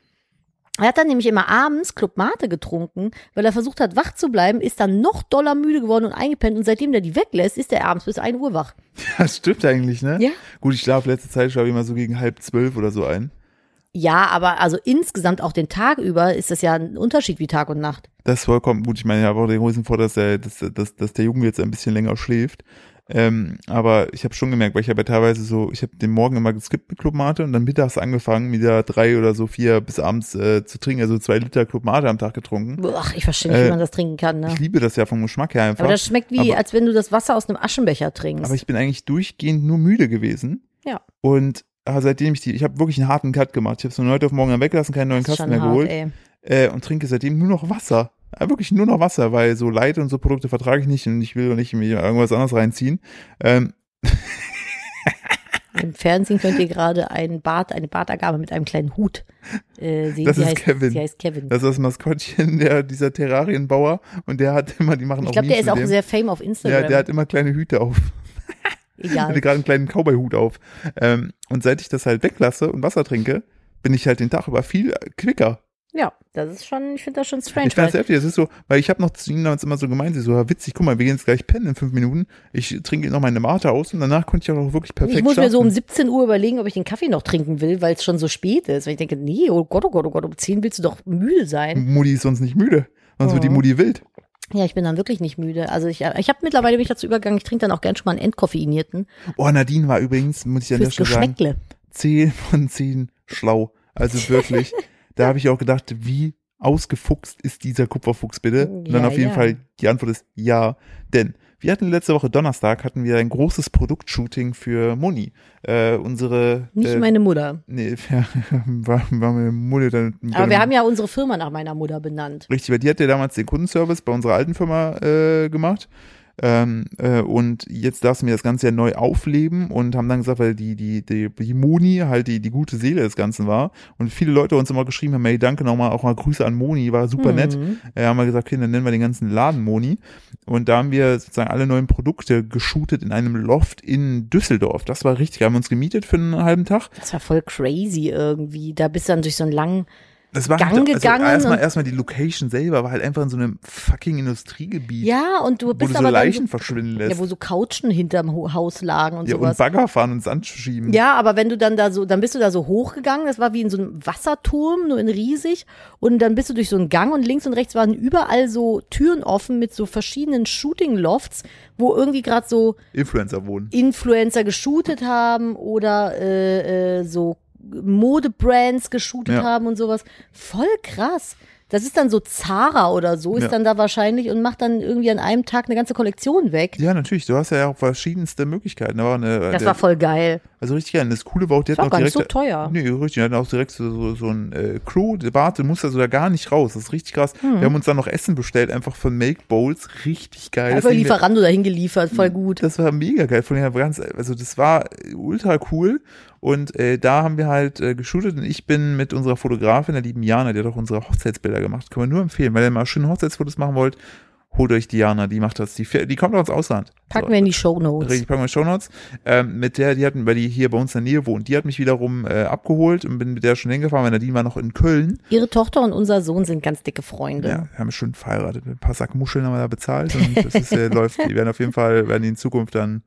B: Er hat dann nämlich immer abends Club Mate getrunken, weil er versucht hat, wach zu bleiben, ist dann noch doller müde geworden und eingepennt und seitdem der die weglässt, ist er abends bis 1 Uhr wach. (laughs)
A: Das stimmt eigentlich, ne?
B: Ja.
A: Gut, ich schlafe letzte Zeit, schlafe ich immer so gegen halb zwölf oder so ein.
B: Ja, aber also insgesamt auch den Tag über ist das ja ein Unterschied wie Tag und Nacht.
A: Das ist vollkommen gut. Ich meine, ich habe auch den großen Vorteil, dass der, dass, dass, dass der Junge jetzt ein bisschen länger schläft. Ähm, aber ich habe schon gemerkt, weil ich habe ja teilweise so, ich habe den Morgen immer geskippt mit Club Mate und dann mittags angefangen, wieder drei oder so vier bis abends äh, zu trinken, also zwei Liter Club Mate am Tag getrunken.
B: Ach, ich verstehe nicht, wie
A: Äh,
B: man das trinken kann, ne?
A: Ich liebe das ja vom Geschmack her einfach.
B: Aber das schmeckt wie,
A: Aber-
B: als wenn du das Wasser aus einem Aschenbecher trinkst.
A: aber ich bin eigentlich durchgehend nur müde gewesen.
B: ja,
A: Und seitdem ich die, ich habe wirklich einen harten Cut gemacht. Ich habe es von heute auf morgen weggelassen, keinen neuen Kasten mehr
B: hart,
A: geholt
B: ey.
A: Äh, und trinke seitdem nur noch Wasser. Ja, wirklich nur noch Wasser, weil so Light und so Produkte vertrage ich nicht und ich will nicht mir irgendwas anderes reinziehen. Ähm, (laughs)
B: Im Fernsehen könnt ihr gerade einen Bart, eine Bartagame mit einem kleinen Hut äh, sehen.
A: Das
B: sie
A: ist
B: heißt,
A: Kevin.
B: Sie heißt Kevin.
A: das ist das Maskottchen der, dieser Terrarienbauer und der hat immer, die machen
B: ich
A: auch
B: glaube, der ist auch
A: dem.
B: sehr fame auf Instagram.
A: Ja, der hat immer kleine Hüte auf. (laughs)
B: Egal.
A: hatte gerade einen kleinen Cowboy-Hut auf. Ähm, und seit ich das halt weglasse und Wasser trinke, bin ich halt den Tag über viel quicker.
B: Ja, das ist schon, ich finde das schon strange.
A: Ich fand's
B: weil-
A: heftig. Das ist so, weil ich habe noch zu ihnen damals immer so gemeint, sie so, ja, witzig, guck mal, wir gehen jetzt gleich pennen in fünf Minuten. Ich trinke noch meine Mate aus und danach konnte ich auch wirklich perfekt
B: ich muss mir so um
A: schlafen.
B: 17 Uhr überlegen, ob ich den Kaffee noch trinken will, weil es schon so spät ist. Weil ich denke, nee, oh Gott, oh Gott, oh Gott, um 10 willst du doch müde sein.
A: Mutti ist sonst nicht müde. Sonst wird die
B: Mhm.
A: Mutti wild.
B: Ja, ich bin dann wirklich nicht müde. Also ich, ich habe mittlerweile mich dazu übergegangen, ich trinke dann auch gern schon mal einen entkoffeinierten
A: Oh, Nadine war übrigens, muss ich an der Stelle sagen,
B: Geschmäckle.
A: 10 von 10 schlau. Also wirklich, (laughs) da habe ich auch gedacht, wie ausgefuchst ist dieser Kupferfuchs bitte? Und dann
B: Ja,
A: auf jeden
B: ja.
A: Fall, die Antwort ist ja. Denn wir hatten letzte Woche Donnerstag, hatten wir ein großes Produktshooting für Moni. Äh, unsere,
B: Nicht
A: äh,
B: meine Mutter.
A: nee, (laughs) war, war meine Mutter dann.
B: Aber wir haben ja unsere Firma nach meiner Mutter benannt.
A: Richtig, weil die hat ja damals den Kundenservice bei unserer alten Firma äh, gemacht. Ähm, äh, und jetzt darfst du mir das Ganze ja neu aufleben und haben dann gesagt, weil die, die, die, die Moni halt die, die gute Seele des Ganzen war. Und viele Leute uns immer geschrieben haben, hey, danke nochmal, auch mal Grüße an Moni, war super nett.
B: Mhm.
A: Äh, haben wir gesagt, okay, dann nennen wir den ganzen Laden Moni. Und da haben wir sozusagen alle neuen Produkte geshootet in einem Loft in Düsseldorf. Das war richtig, haben wir uns gemietet für einen halben Tag.
B: Das war voll crazy irgendwie. Da bist du dann durch so einen langen.
A: Das war
B: Gang
A: halt,
B: gegangen
A: Also erstmal,
B: und-
A: erstmal die Location selber war halt einfach in so einem fucking Industriegebiet.
B: Ja, und du
A: wo
B: bist
A: du so Leichen
B: so,
A: verschwinden lässt.
B: ja, wo so Couchen hinterm Haus lagen und
A: Ja, und
B: sowas.
A: Bagger fahren und Sand schieben.
B: Ja, aber wenn du dann da so, dann bist du da so hochgegangen, das war wie in so einem Wasserturm, nur in riesig. Und dann bist du durch so einen Gang und links und rechts waren überall so Türen offen mit so verschiedenen Shooting-Lofts, wo irgendwie gerade so
A: Influencer wohnen.
B: Influencer geshootet haben oder äh, äh, so Modebrands geshootet
A: Ja.
B: haben und sowas. Voll krass. Das ist dann so Zara oder so, ist
A: Ja.
B: dann da wahrscheinlich und macht dann irgendwie an einem Tag eine ganze Kollektion weg.
A: Ja, natürlich. Du hast ja auch verschiedenste Möglichkeiten. Da war eine,
B: Das
A: der,
B: war voll geil.
A: also richtig geil. Und Das Coole war auch, die
B: Das war
A: hatten
B: auch
A: auch
B: gar nicht
A: direkt.
B: so teuer.
A: Nee, richtig. Die hatten auch direkt so, so, so ein äh, Crew, der Bart, du musst also da gar nicht raus. Das ist richtig krass.
B: Hm.
A: Wir haben uns dann noch Essen bestellt, einfach von Make Bowls. Richtig geil.
B: Einfach Lieferando dahin geliefert, voll gut.
A: Das war mega geil. Von ganz, also das war ultra cool. Und äh, da haben wir halt äh, geshootet und ich bin mit unserer Fotografin, der lieben Jana, die hat auch unsere Hochzeitsbilder gemacht. Können wir nur empfehlen, weil ihr mal schöne Hochzeitsfotos machen wollt. holt euch Diana, die macht das, die, die kommt aus Ausland.
B: Packen
A: So.
B: wir in die Show Notes.
A: Richtig, packen wir Show Notes. Ähm, mit der, die hatten, weil die hier bei uns in der Nähe wohnt, die hat mich wiederum äh, abgeholt und bin mit der schon hingefahren, weil Nadine war noch in Köln.
B: Ihre Tochter und unser Sohn sind ganz dicke Freunde.
A: Ja, wir haben schon verheiratet. Ein paar Sack Muscheln haben wir da bezahlt und das ist, äh, (laughs) läuft. Die werden auf jeden Fall, werden die in Zukunft dann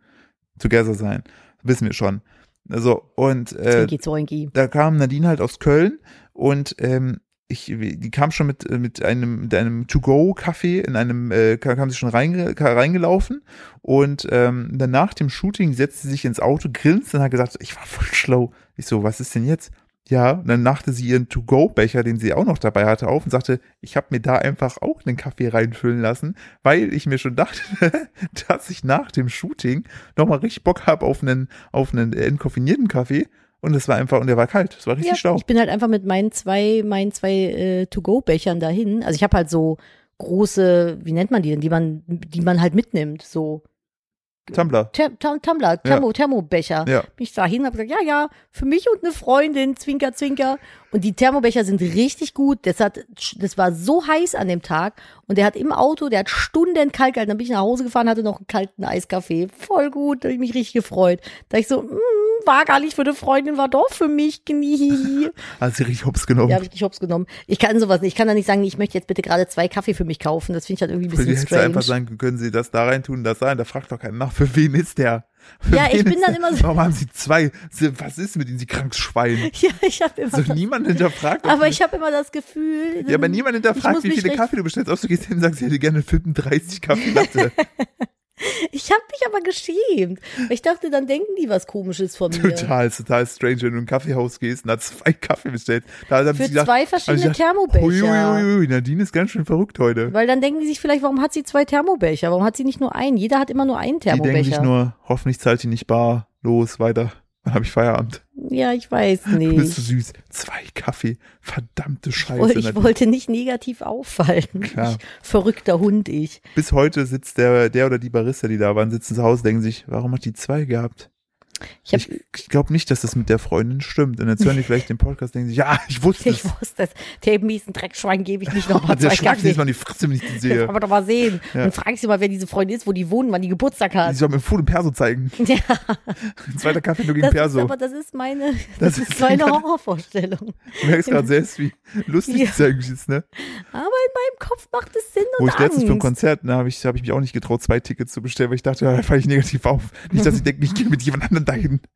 A: together sein. Wissen wir schon. Also, und äh,
B: Zwinki Zoinki.
A: da kam Nadine halt aus Köln und ähm, ich, die kam schon mit, äh, mit einem, mit einem To-Go-Kaffee in einem, äh, kam sie schon reinge, reingelaufen und ähm, dann nach dem Shooting setzte sie sich ins Auto, grinste und hat gesagt, ich war voll schlau. Ich so, was ist denn jetzt? Ja, und dann machte sie ihren To-Go-Becher, den sie auch noch dabei hatte, auf und sagte, ich habe mir da einfach auch einen Kaffee reinfüllen lassen, weil ich mir schon dachte, (laughs) dass ich nach dem Shooting nochmal richtig Bock habe auf einen, auf einen entkoffinierten Kaffee. Und es war einfach, und der war kalt. Es war richtig
B: Ja,
A: schlau.
B: ich bin halt einfach mit meinen zwei, meinen zwei äh, To-Go-Bechern dahin. Also ich habe halt so große, wie nennt man die denn, die man, die man halt mitnimmt, so
A: Tumblr.
B: Ter Tam- Tumbler, Thermo, Thermobecher.
A: Ja.
B: Bin ich da hin und habe gesagt, ja, ja, für mich und eine Freundin, Zwinker, Zwinker. Und die Thermobecher sind richtig gut. Das hat, das war so heiß an dem Tag. Und der hat im Auto, der hat Stunden kalt gehalten. Dann bin ich nach Hause gefahren, hatte noch einen kalten Eiskaffee. Voll gut, da habe ich mich richtig gefreut. Da ich so, mm, war gar nicht für eine Freundin, war doch für mich. Knie. (laughs)
A: Hat sie richtig hops genommen.
B: Ja, habe ich nicht hops genommen. Ich kann sowas nicht. Ich kann da nicht sagen, ich möchte jetzt bitte gerade zwei Kaffee für mich kaufen. Das finde ich halt irgendwie ein
A: Für die
B: bisschen
A: hätte einfach
B: strange.
A: sagen, können Sie das da rein tun, das sein? Da fragt doch keiner nach, für wen ist der?
B: Ja, ich bin dann immer so-
A: Warum haben Sie zwei? Was ist mit Ihnen, Sie krankes Schwein? (laughs)
B: Ja, ich habe immer.
A: So
B: das,
A: niemand hinterfragt.
B: aber ich habe immer das Gefühl.
A: ja, aber niemand hinterfragt, wie viele Kaffee du bestellst. Außer du gehst hin und sagst, ich hätte gerne 35 Kaffee Latte.
B: Ich habe mich aber geschämt. Ich dachte, dann denken die was Komisches von mir.
A: total, total strange, wenn du in ein Kaffeehaus gehst und da zwei (laughs) Kaffee bestellst. Da haben
B: Für
A: sie gedacht,
B: zwei
A: sie
B: verschiedene
A: gedacht,
B: Thermobecher.
A: Ui, ui, ui, Nadine ist ganz schön verrückt heute.
B: Weil dann denken die sich vielleicht, warum hat sie zwei Thermobecher? Warum hat sie nicht nur einen? Jeder hat immer nur einen
A: Die denken sich
B: Thermobecher.
A: nur, hoffentlich zahlt die nicht bar, los, weiter. Dann habe ich Feierabend.
B: ja, ich weiß
A: Du bist so
B: nicht.
A: süß. Zwei Kaffee. Verdammte Scheiße.
B: Ich
A: Nadine.
B: wollte nicht negativ auffallen.
A: Klar.
B: Ich, verrückter Hund ich.
A: Bis heute sitzt der, der oder die Barista, die da waren, sitzen zu Hause, denken sich, warum hat die zwei gehabt?
B: Ich
A: Ich, ich glaube nicht, dass das mit der Freundin stimmt. Und jetzt hören die (laughs) vielleicht den Podcast, denken sich, ja, ich wusste
B: ich
A: es.
B: wusste es. Dem miesen Dreckschwein gebe ich nicht nochmal (laughs)
A: Der
B: zwei
A: schlag nicht mal in die Fresse, wenn ich die
B: Ich
A: sehe.
B: aber doch mal sehen.
A: Ja.
B: Und frag sie mal, wer diese Freundin ist, wo die wohnen, wann die Geburtstag
A: Die
B: hat.
A: soll mir Food und Perso zeigen. (laughs)
B: Ja,
A: Ein zweiter Kaffee nur gegen
B: das ist,
A: Perso.
B: aber das ist meine,
A: Das
B: das,
A: ist
B: ist meine Horrorvorstellung.
A: Du merkst gerade selbst, wie lustig
B: Ja.
A: das eigentlich ist, ne?
B: Aber in meinem Kopf macht es Sinn
A: Wo
B: und
A: ich letztens für ein
B: Angst.
A: Konzert, da habe ich, hab ich mich auch nicht getraut, zwei Tickets zu bestellen, weil ich dachte, ja, da falle ich negativ auf. Nicht, dass ich denke, ich gehe mit jemand anderem dahin. (laughs)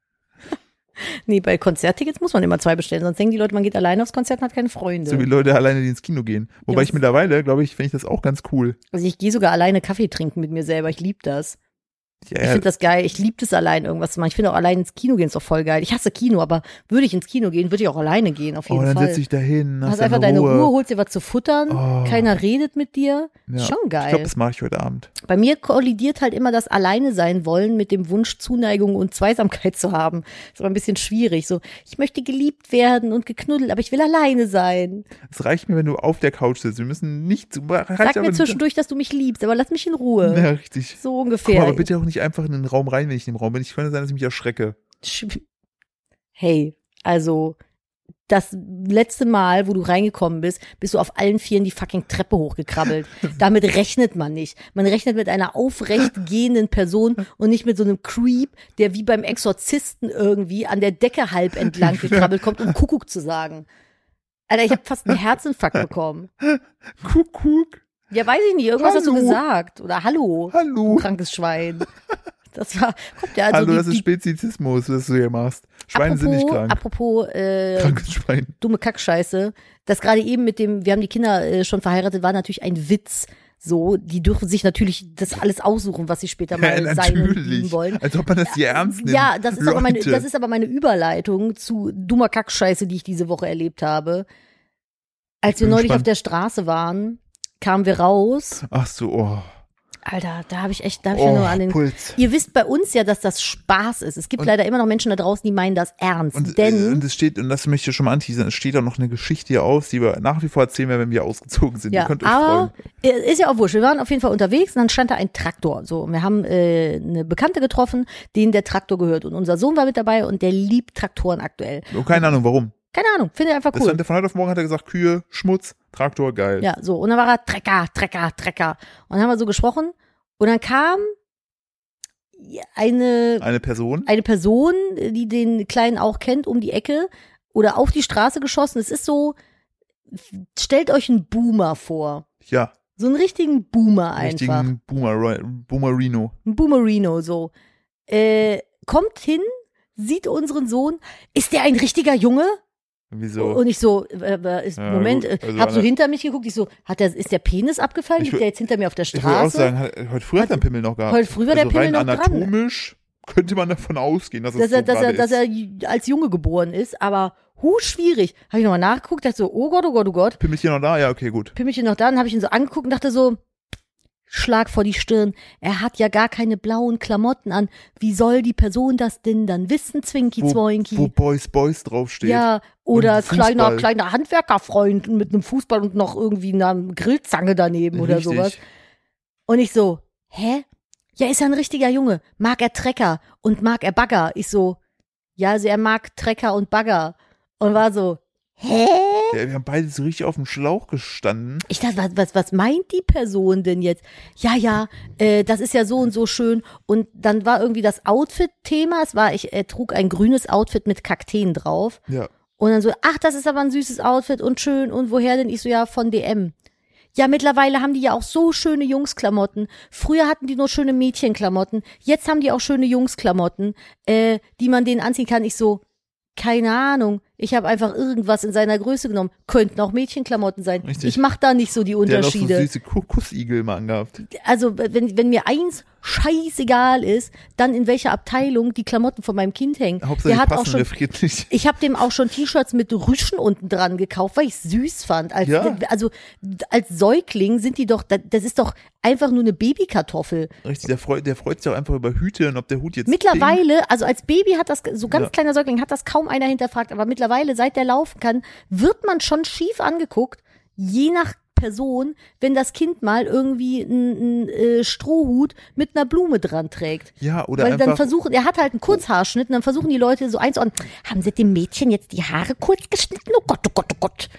B: Nee, bei Konzerttickets muss man immer zwei bestellen, sonst denken die Leute, man geht alleine aufs Konzert und hat keine Freunde.
A: So wie Leute alleine, die ins Kino gehen. Wobei
B: was-
A: ich mittlerweile, glaube ich, finde ich das auch ganz cool.
B: Also ich gehe sogar alleine Kaffee trinken mit mir selber. Ich liebe das.
A: Ja,
B: Ich finde das geil. Ich liebe das allein irgendwas zu machen. Ich finde auch allein ins Kino gehen ist doch voll geil. Ich hasse Kino, aber würde ich ins Kino gehen, würde ich auch alleine gehen, auf
A: oh,
B: jeden
A: dann
B: Fall.
A: setz dich da hin, hast
B: hast einfach deine Ruhe. holst dir was zu futtern,
A: Oh.
B: keiner redet mit dir.
A: Ja.
B: Schon
A: Ich
B: geil.
A: glaube, das mache ich heute Abend.
B: Bei mir kollidiert halt immer das Alleine sein wollen mit dem Wunsch, Zuneigung und Zweisamkeit zu haben. Ist aber ein bisschen schwierig. So, ich möchte geliebt werden und geknuddelt, aber ich will alleine sein.
A: Es reicht mir, wenn du auf der Couch sitzt. Wir müssen nicht.
B: Sag mir zwischendurch, dass du mich liebst, aber lass mich in Ruhe.
A: Ja, richtig.
B: So
A: Komm
B: ungefähr.
A: aber bitte auch nicht einfach in den Raum rein, wenn ich im Raum bin. Ich könnte sein, dass ich mich erschrecke.
B: Sch- (laughs) Hey, also das letzte Mal, wo du reingekommen bist, bist du auf allen Vieren die fucking Treppe hochgekrabbelt. (laughs) Damit rechnet man nicht. Man rechnet mit einer aufrecht gehenden Person und nicht mit so einem Creep, der wie beim Exorzisten irgendwie an der Decke halb entlang (laughs) gekrabbelt kommt, um Kuckuck zu sagen. Alter, ich habe fast einen Herzinfarkt bekommen.
A: Kuckuck.
B: Ja, weiß ich nicht. Irgendwas hast du
A: Hallo.
B: gesagt. Oder Hallo,
A: Hallo.
B: krankes Schwein. Das war, kommt ja, also
A: Hallo,
B: die,
A: das ist Spezizismus, was du hier machst. Schweine sind nicht krank.
B: Apropos äh,
A: Krankes Schwein.
B: dumme Kackscheiße, das gerade eben mit dem, wir haben die Kinder äh, schon verheiratet, war natürlich ein Witz. So, die dürfen sich natürlich das alles aussuchen, was sie später mal
A: Ja,
B: sein und wollen.
A: Als ob man das hier ernst nimmt.
B: Ja, das ist, aber meine, das ist aber meine Überleitung zu dummer Kackscheiße, die ich diese Woche erlebt habe. Als wir neulich
A: gespannt.
B: auf der Straße waren, kamen wir raus.
A: Ach so, oh.
B: Alter, da habe ich echt, da habe ich ja
A: oh
B: nur an den.
A: Puls.
B: Ihr wisst bei uns ja, dass das Spaß ist. Es gibt
A: Und-
B: leider immer noch Menschen da draußen, die meinen das ernst.
A: Und, äh,
B: denn
A: und es steht, und das möchte ich schon mal anteasern, es steht auch noch eine Geschichte hier aus, die wir nach wie vor erzählen werden, wenn wir ausgezogen sind. Ihr
B: Ja,
A: könnt euch
B: aber
A: freuen.
B: ist ja auch wurscht. Wir waren auf jeden Fall unterwegs und dann stand da ein Traktor. So, und wir haben äh, eine Bekannte getroffen, denen der Traktor gehört. Und unser Sohn war mit dabei und der liebt Traktoren aktuell.
A: Und keine Ahnung, warum.
B: Keine Ahnung, finde ich einfach
A: Das
B: cool.
A: er von heute auf morgen hat er gesagt, Kühe, Schmutz, Traktor, geil.
B: Ja, so. Und dann war er Trecker, Trecker, Trecker. Und dann haben wir so gesprochen. Und dann kam eine,
A: Eine Person.
B: eine Person, die den Kleinen auch kennt, um die Ecke oder auf die Straße geschossen. Es ist so, stellt euch einen Boomer vor.
A: Ja,
B: So einen richtigen Boomer einfach.
A: richtigen Boomer, Boomerino.
B: Ein Boomerino, so. Äh, kommt hin, sieht unseren Sohn. Ist der ein richtiger Junge?
A: Wieso?
B: Und ich so, äh, äh, ist,
A: Ja,
B: Moment,
A: gut.
B: äh,
A: Also
B: hab so hinter mich geguckt. Ich so, hat der, ist der Penis abgefallen? Liegt der jetzt hinter mir auf der
A: ich würde auch
B: Straße?
A: sagen, hat- heute früher hat er einen Pimmel noch gehabt.
B: Heute früher war der
A: also
B: Pimmel
A: rein
B: noch dran.
A: anatomisch könnte man davon ausgehen, dass,
B: dass
A: es so
B: er, dass er, dass er als Junge geboren ist, aber hu schwierig. Habe ich nochmal nachgeguckt, dachte so, oh Gott, oh Gott, oh Gott.
A: Pimmelchen noch da? Ja, okay, gut.
B: Pimmelchen noch da, dann habe ich ihn so angeguckt und dachte so, Schlag vor die Stirn. Er hat ja gar keine blauen Klamotten an. Wie soll die Person das denn dann wissen, Zwinki
A: Wo,
B: Zwoinki?
A: wo Boys Boys draufsteht.
B: Ja, oder kleiner, kleiner Handwerkerfreund mit einem Fußball und noch irgendwie einer Grillzange daneben oder
A: Richtig.
B: sowas. Und ich so, hä? Ja, ist ja ein richtiger Junge. Mag er Trecker und mag er Bagger? Ich so, ja, also er mag Trecker und Bagger. Und war so, hä?
A: Ja, wir haben beide so richtig auf dem Schlauch gestanden.
B: Ich dachte, was, was, was meint die Person denn jetzt? Ja, ja, äh, das ist ja so und so schön. Und dann war irgendwie das Outfit-Thema. Es war, ich, er trug ein grünes Outfit mit Kakteen drauf.
A: Ja.
B: Und dann so, ach, das ist aber ein süßes Outfit und schön. Und woher denn? Ich so, ja, von DM. Ja, mittlerweile haben die ja auch so schöne Jungsklamotten. Früher hatten die nur schöne Mädchenklamotten. Jetzt haben die auch schöne Jungsklamotten, äh, die man denen anziehen kann. Ich so, keine Ahnung. Ich habe einfach irgendwas in seiner Größe genommen. Könnten auch Mädchenklamotten sein.
A: Richtig.
B: Ich mache da nicht so die
A: Der hat auch so
B: Unterschiede.
A: süße Ku- Kussigel mal angehabt.
B: also, wenn, wenn mir eins scheißegal ist, dann in welcher Abteilung die Klamotten von meinem Kind hängen.
A: Hauptsache
B: Der hat auch
A: passen,
B: schon
A: friert nicht.
B: ich habe dem auch schon T-Shirts mit Rüschen unten dran gekauft, weil ich süß fand. Als,
A: Ja.
B: Also als Säugling sind die doch, das ist doch einfach nur eine Babykartoffel.
A: Richtig, der freut, der freut sich auch einfach über Hüte und ob der Hut jetzt
B: Mittlerweile, also als Baby hat das, so ganz
A: Ja.
B: kleiner Säugling hat das kaum einer hinterfragt, aber mittlerweile, seit der laufen kann, wird man schon schief angeguckt, je nach Person, wenn das Kind mal irgendwie einen äh, Strohhut mit einer Blume dran trägt.
A: Ja, oder
B: Weil dann
A: einfach,
B: versuchen, er hat halt einen Kurzhaarschnitt und dann versuchen die Leute so einzuordnen, haben sie dem Mädchen jetzt die Haare kurz geschnitten? Oh Gott, oh Gott, oh Gott.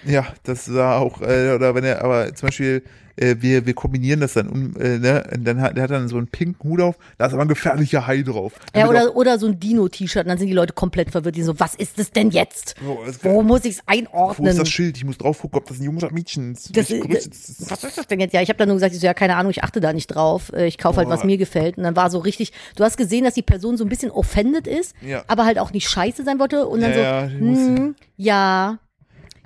A: Ja, das war auch, äh, oder wenn er, aber zum Beispiel, äh, wir, wir kombinieren das dann, um, äh, ne, und dann hat, der hat dann so einen pinken Hut auf, da ist aber ein gefährlicher Hai drauf.
B: Ja, oder, oder so ein Dino-T-Shirt, und dann sind die Leute komplett verwirrt, die so, was ist es denn jetzt?
A: auch, es-
B: Wo muss ich's
A: wo ist
B: einordnen?
A: das Schild? Ich muss drauf gucken, ob das ein Junge oder ein Mädchen ist.
B: Das, äh,
A: das
B: was ist das denn jetzt? Ja, ich habe dann nur gesagt, ich so, ja, keine Ahnung, ich achte da nicht drauf. Äh, Ich kaufe halt, was mir gefällt. Und dann war so richtig, du hast gesehen, dass die Person so ein bisschen offended ist,
A: Ja.
B: aber halt auch nicht scheiße sein wollte. Und dann
A: Ja, ja,
B: so,
A: ich muss-
B: hm, ja,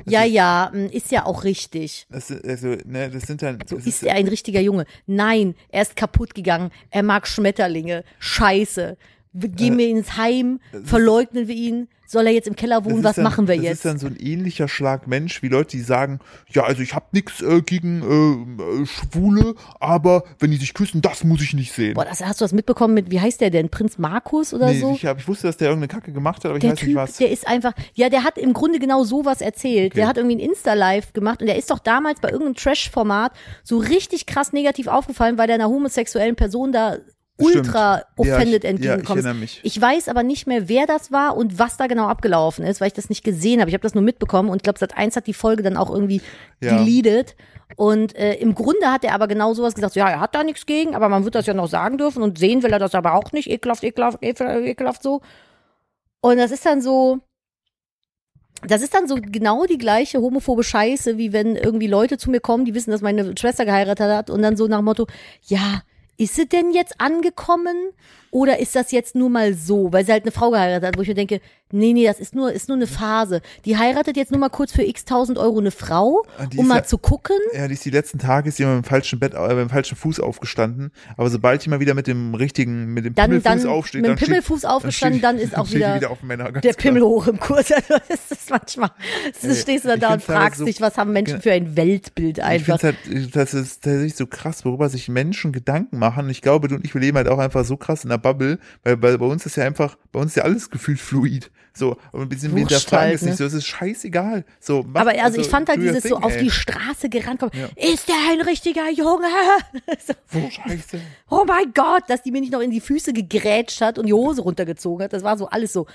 B: ja, ja, hm, ist ja auch richtig.
A: Das, also, ne, das sind dann,
B: So
A: das
B: ist er ein richtiger Junge. Nein, er ist kaputt gegangen. Er mag Schmetterlinge. Scheiße. Gehen wir ins Heim, verleugnen wir ihn. Soll er jetzt im Keller
A: Das
B: wohnen? Was
A: dann,
B: machen wir
A: das
B: jetzt?
A: ist dann so ein ähnlicher Schlag Mensch wie Leute, die sagen, ja, also ich habe nichts äh, gegen äh, äh, Schwule, aber wenn die sich küssen, das muss ich nicht sehen.
B: Boah, das, hast du das mitbekommen mit, wie heißt der denn? Prinz Markus oder
A: nee,
B: so?
A: ich, hab, ich wusste, dass der irgendeine Kacke gemacht hat, aber ich
B: Der
A: weiß nicht
B: Typ,
A: was.
B: der ist einfach, ja, der hat im Grunde genau sowas erzählt. Der hat irgendwie ein Insta-Live gemacht und der ist doch damals bei irgendeinem Trash-Format so richtig krass negativ aufgefallen, weil der einer homosexuellen Person da ultra
A: Stimmt. Ja,
B: offended
A: ich-
B: entgegenkommt.
A: ja, ich.
B: Ich weiß aber nicht mehr, wer das war und was da genau abgelaufen ist, weil ich das nicht gesehen habe. Ich habe das nur mitbekommen und ich glaube, Sat 1 hat die Folge dann auch irgendwie
A: Ja.
B: deleted. Und äh, im Grunde hat er aber genau sowas gesagt, so, ja, er hat da nichts gegen, aber man wird das ja noch sagen dürfen und sehen will er das aber auch nicht, ekelhaft, ekelhaft, ekelhaft, ekelhaft so. Und das ist dann so, das ist dann so genau die gleiche homophobe Scheiße, wie wenn irgendwie Leute zu mir kommen, die wissen, dass meine Schwester geheiratet hat und dann so nach dem Motto, ja, ist sie denn jetzt angekommen? Oder ist das jetzt nur mal so, weil sie halt eine Frau geheiratet hat, wo ich mir denke, nee, nee, das ist nur, ist nur eine Phase. Die heiratet jetzt nur mal kurz für x tausend Euro eine Frau,
A: Ah, die
B: um mal
A: ja-
B: zu gucken.
A: Ja, die ist die letzten Tage ist mit dem falschen Bett, äh, mit dem falschen Fuß aufgestanden. Aber sobald mal wieder mit dem richtigen, mit dem
B: Dann,
A: Pimmelfuß
B: dann
A: aufsteht,
B: mit dem
A: dann steht-
B: Pimmelfuß aufgestanden,
A: steht-
B: dann ist auch wieder,
A: wieder auf Männer.
B: Der
A: klar.
B: Pimmel hoch im Kurs. Also (laughs) das ist manchmal, das
A: Ey,
B: stehst du dann
A: ich
B: da und
A: halt
B: fragst
A: so-
B: dich, was haben Menschen für ein Weltbild
A: Ich
B: einfach.
A: finde halt, das ist tatsächlich so krass, worüber sich Menschen Gedanken machen. Ich glaube, du und ich, wir leben halt auch einfach so krass in der Bubble, weil, weil bei uns ist ja einfach, bei uns ist ja alles gefühlt fluid. So, und ein bisschen hinterfragen
B: halt,
A: es nicht so, es ist scheißegal. So, mach,
B: Aber also, ich fand halt dieses so
A: thing,
B: auf
A: ey.
B: die Straße gerannt kommen.
A: Ja.
B: Ist der ein richtiger Junge? (laughs) so,
A: Oh, scheiße.
B: oh mein Gott, dass die mir nicht noch in die Füße gegrätscht hat und die Hose runtergezogen hat. Das war so alles so.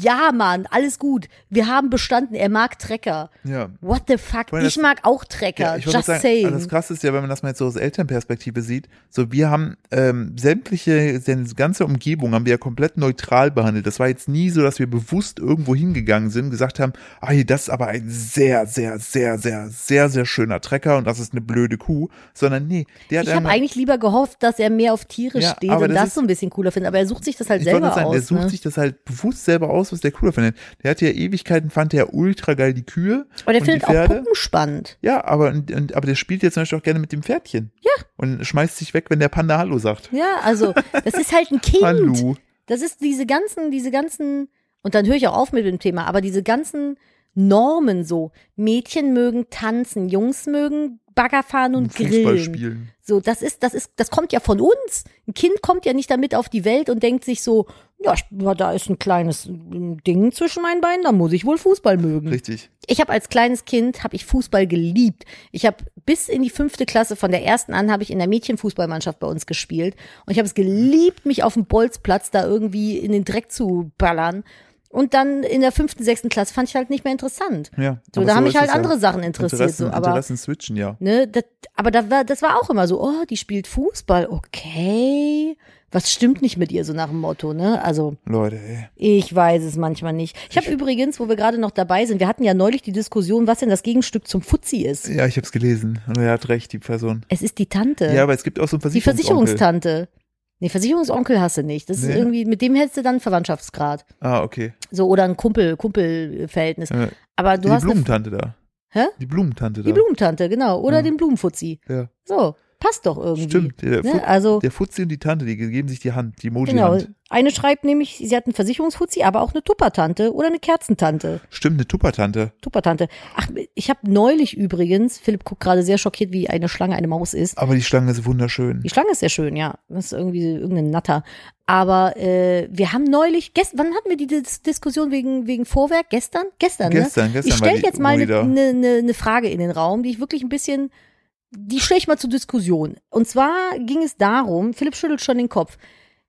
B: Ja, Mann, alles gut. Wir haben bestanden, er mag Trecker.
A: Ja.
B: What the fuck?
A: Weil das-
B: ich mag auch Trecker.
A: Ja, ich
B: Just
A: sagen,
B: saying.
A: also das Krasse ist ja, wenn man das mal jetzt so aus Elternperspektive sieht, so wir haben ähm, sämtliche, die ganze Umgebung haben wir ja komplett neutral behandelt. Das war jetzt nie so, dass wir bewusst irgendwo hingegangen sind, gesagt haben, ah, hier, das ist aber ein sehr, sehr, sehr, sehr, sehr, sehr schöner Trecker und das ist eine blöde Kuh, sondern nee, der hat
B: ich habe eigentlich lieber gehofft, dass er mehr auf Tiere
A: Ja,
B: steht und
A: das
B: das
A: ist-
B: so ein bisschen cooler findet. Aber er sucht sich das halt
A: ich
B: selber
A: sagen,
B: aus.
A: sucht
B: ne?
A: sich das halt bewusst selber aus, was der cooler findet. Der hatte ja Ewigkeiten, fand der ultra geil die Kühe.
B: Aber der
A: und
B: findet
A: die
B: auch
A: Pferde.
B: Puppen spannend.
A: Ja, aber, und, und, aber der spielt jetzt zum Beispiel auch gerne mit dem Pferdchen.
B: Ja.
A: Und schmeißt sich weg, wenn der Panda Hallo sagt.
B: Ja, also das ist halt ein Kind.
A: Hallo.
B: Das ist diese ganzen, diese ganzen, und dann höre ich auch auf mit dem Thema, aber diese ganzen Normen so. Mädchen mögen tanzen, Jungs mögen Bagger fahren und
A: Fußball
B: grillen.
A: spielen.
B: So, das ist, das ist, das kommt ja von uns. Ein Kind kommt ja nicht damit auf die Welt und denkt sich so, ja, ich- da ist ein kleines ähm, Ding zwischen meinen Beinen, da muss ich wohl Fußball mögen.
A: Richtig.
B: Ich habe als kleines Kind habe ich Fußball geliebt. Ich habe bis in die fünfte Klasse von der ersten an habe ich in der Mädchenfußballmannschaft bei uns gespielt und ich habe es geliebt, mich auf dem Bolzplatz da irgendwie in den Dreck zu ballern. Und dann in der fünften, sechsten Klasse fand ich halt nicht mehr interessant.
A: Ja.
B: So, da haben
A: ist
B: mich halt
A: es ja.
B: andere Sachen interessiert.
A: Interessen,
B: so, aber
A: Interessen switchen, ja.
B: ne, das, aber das war, das war auch immer so, oh, die spielt Fußball, okay. Was stimmt nicht mit ihr, so nach dem Motto, ne? Also,
A: Leute, ey.
B: ich weiß es manchmal nicht. Ich habe übrigens, wo wir gerade noch dabei sind, wir hatten ja neulich die Diskussion, was denn das Gegenstück zum Fuzzi ist.
A: Ja, ich hab's gelesen. Und er hat recht, die Person.
B: Es ist die Tante.
A: Ja, aber es gibt auch so einen
B: die
A: Versicherungsonkel.
B: Versicherungstante. Nee, Versicherungsonkel hast du nicht. Das ist
A: Nee.
B: irgendwie, mit dem hättest du dann Verwandtschaftsgrad.
A: Ah, okay.
B: So, oder ein Kumpel, Kumpelverhältnis.
A: Äh,
B: Aber du
A: die
B: hast eine,
A: Blumentante da.
B: Hä?
A: Die Blumentante da.
B: die Blumentante, genau. Oder
A: Ja.
B: den Blumenfuzzi.
A: Ja,
B: So, passt doch irgendwie.
A: stimmt. Der,
B: Ne? Also,
A: der Fuzzi und die Tante, die geben sich die Hand, die
B: genau.
A: Emoji-Hand.
B: Eine schreibt nämlich, sie hat einen Versicherungsfuzzi, aber auch eine Tuppertante oder eine Kerzentante.
A: Stimmt, eine Tuppertante.
B: Tuppertante. Ach, ich habe neulich übrigens, Philipp guckt gerade sehr schockiert, wie eine Schlange eine Maus ist.
A: Aber die Schlange ist wunderschön.
B: Die Schlange ist sehr schön, ja. Das ist irgendwie irgendein Natter. Aber äh, wir haben neulich, gest wann hatten wir die Dis Diskussion wegen, wegen Vorwerk? Gestern? Gestern,
A: Gestern,
B: ne?
A: gestern
B: Ich stelle jetzt mal eine ne, ne, ne Frage in den Raum, die ich wirklich ein bisschen, die stelle ich mal zur Diskussion. Und zwar ging es darum, Philipp schüttelt schon den Kopf.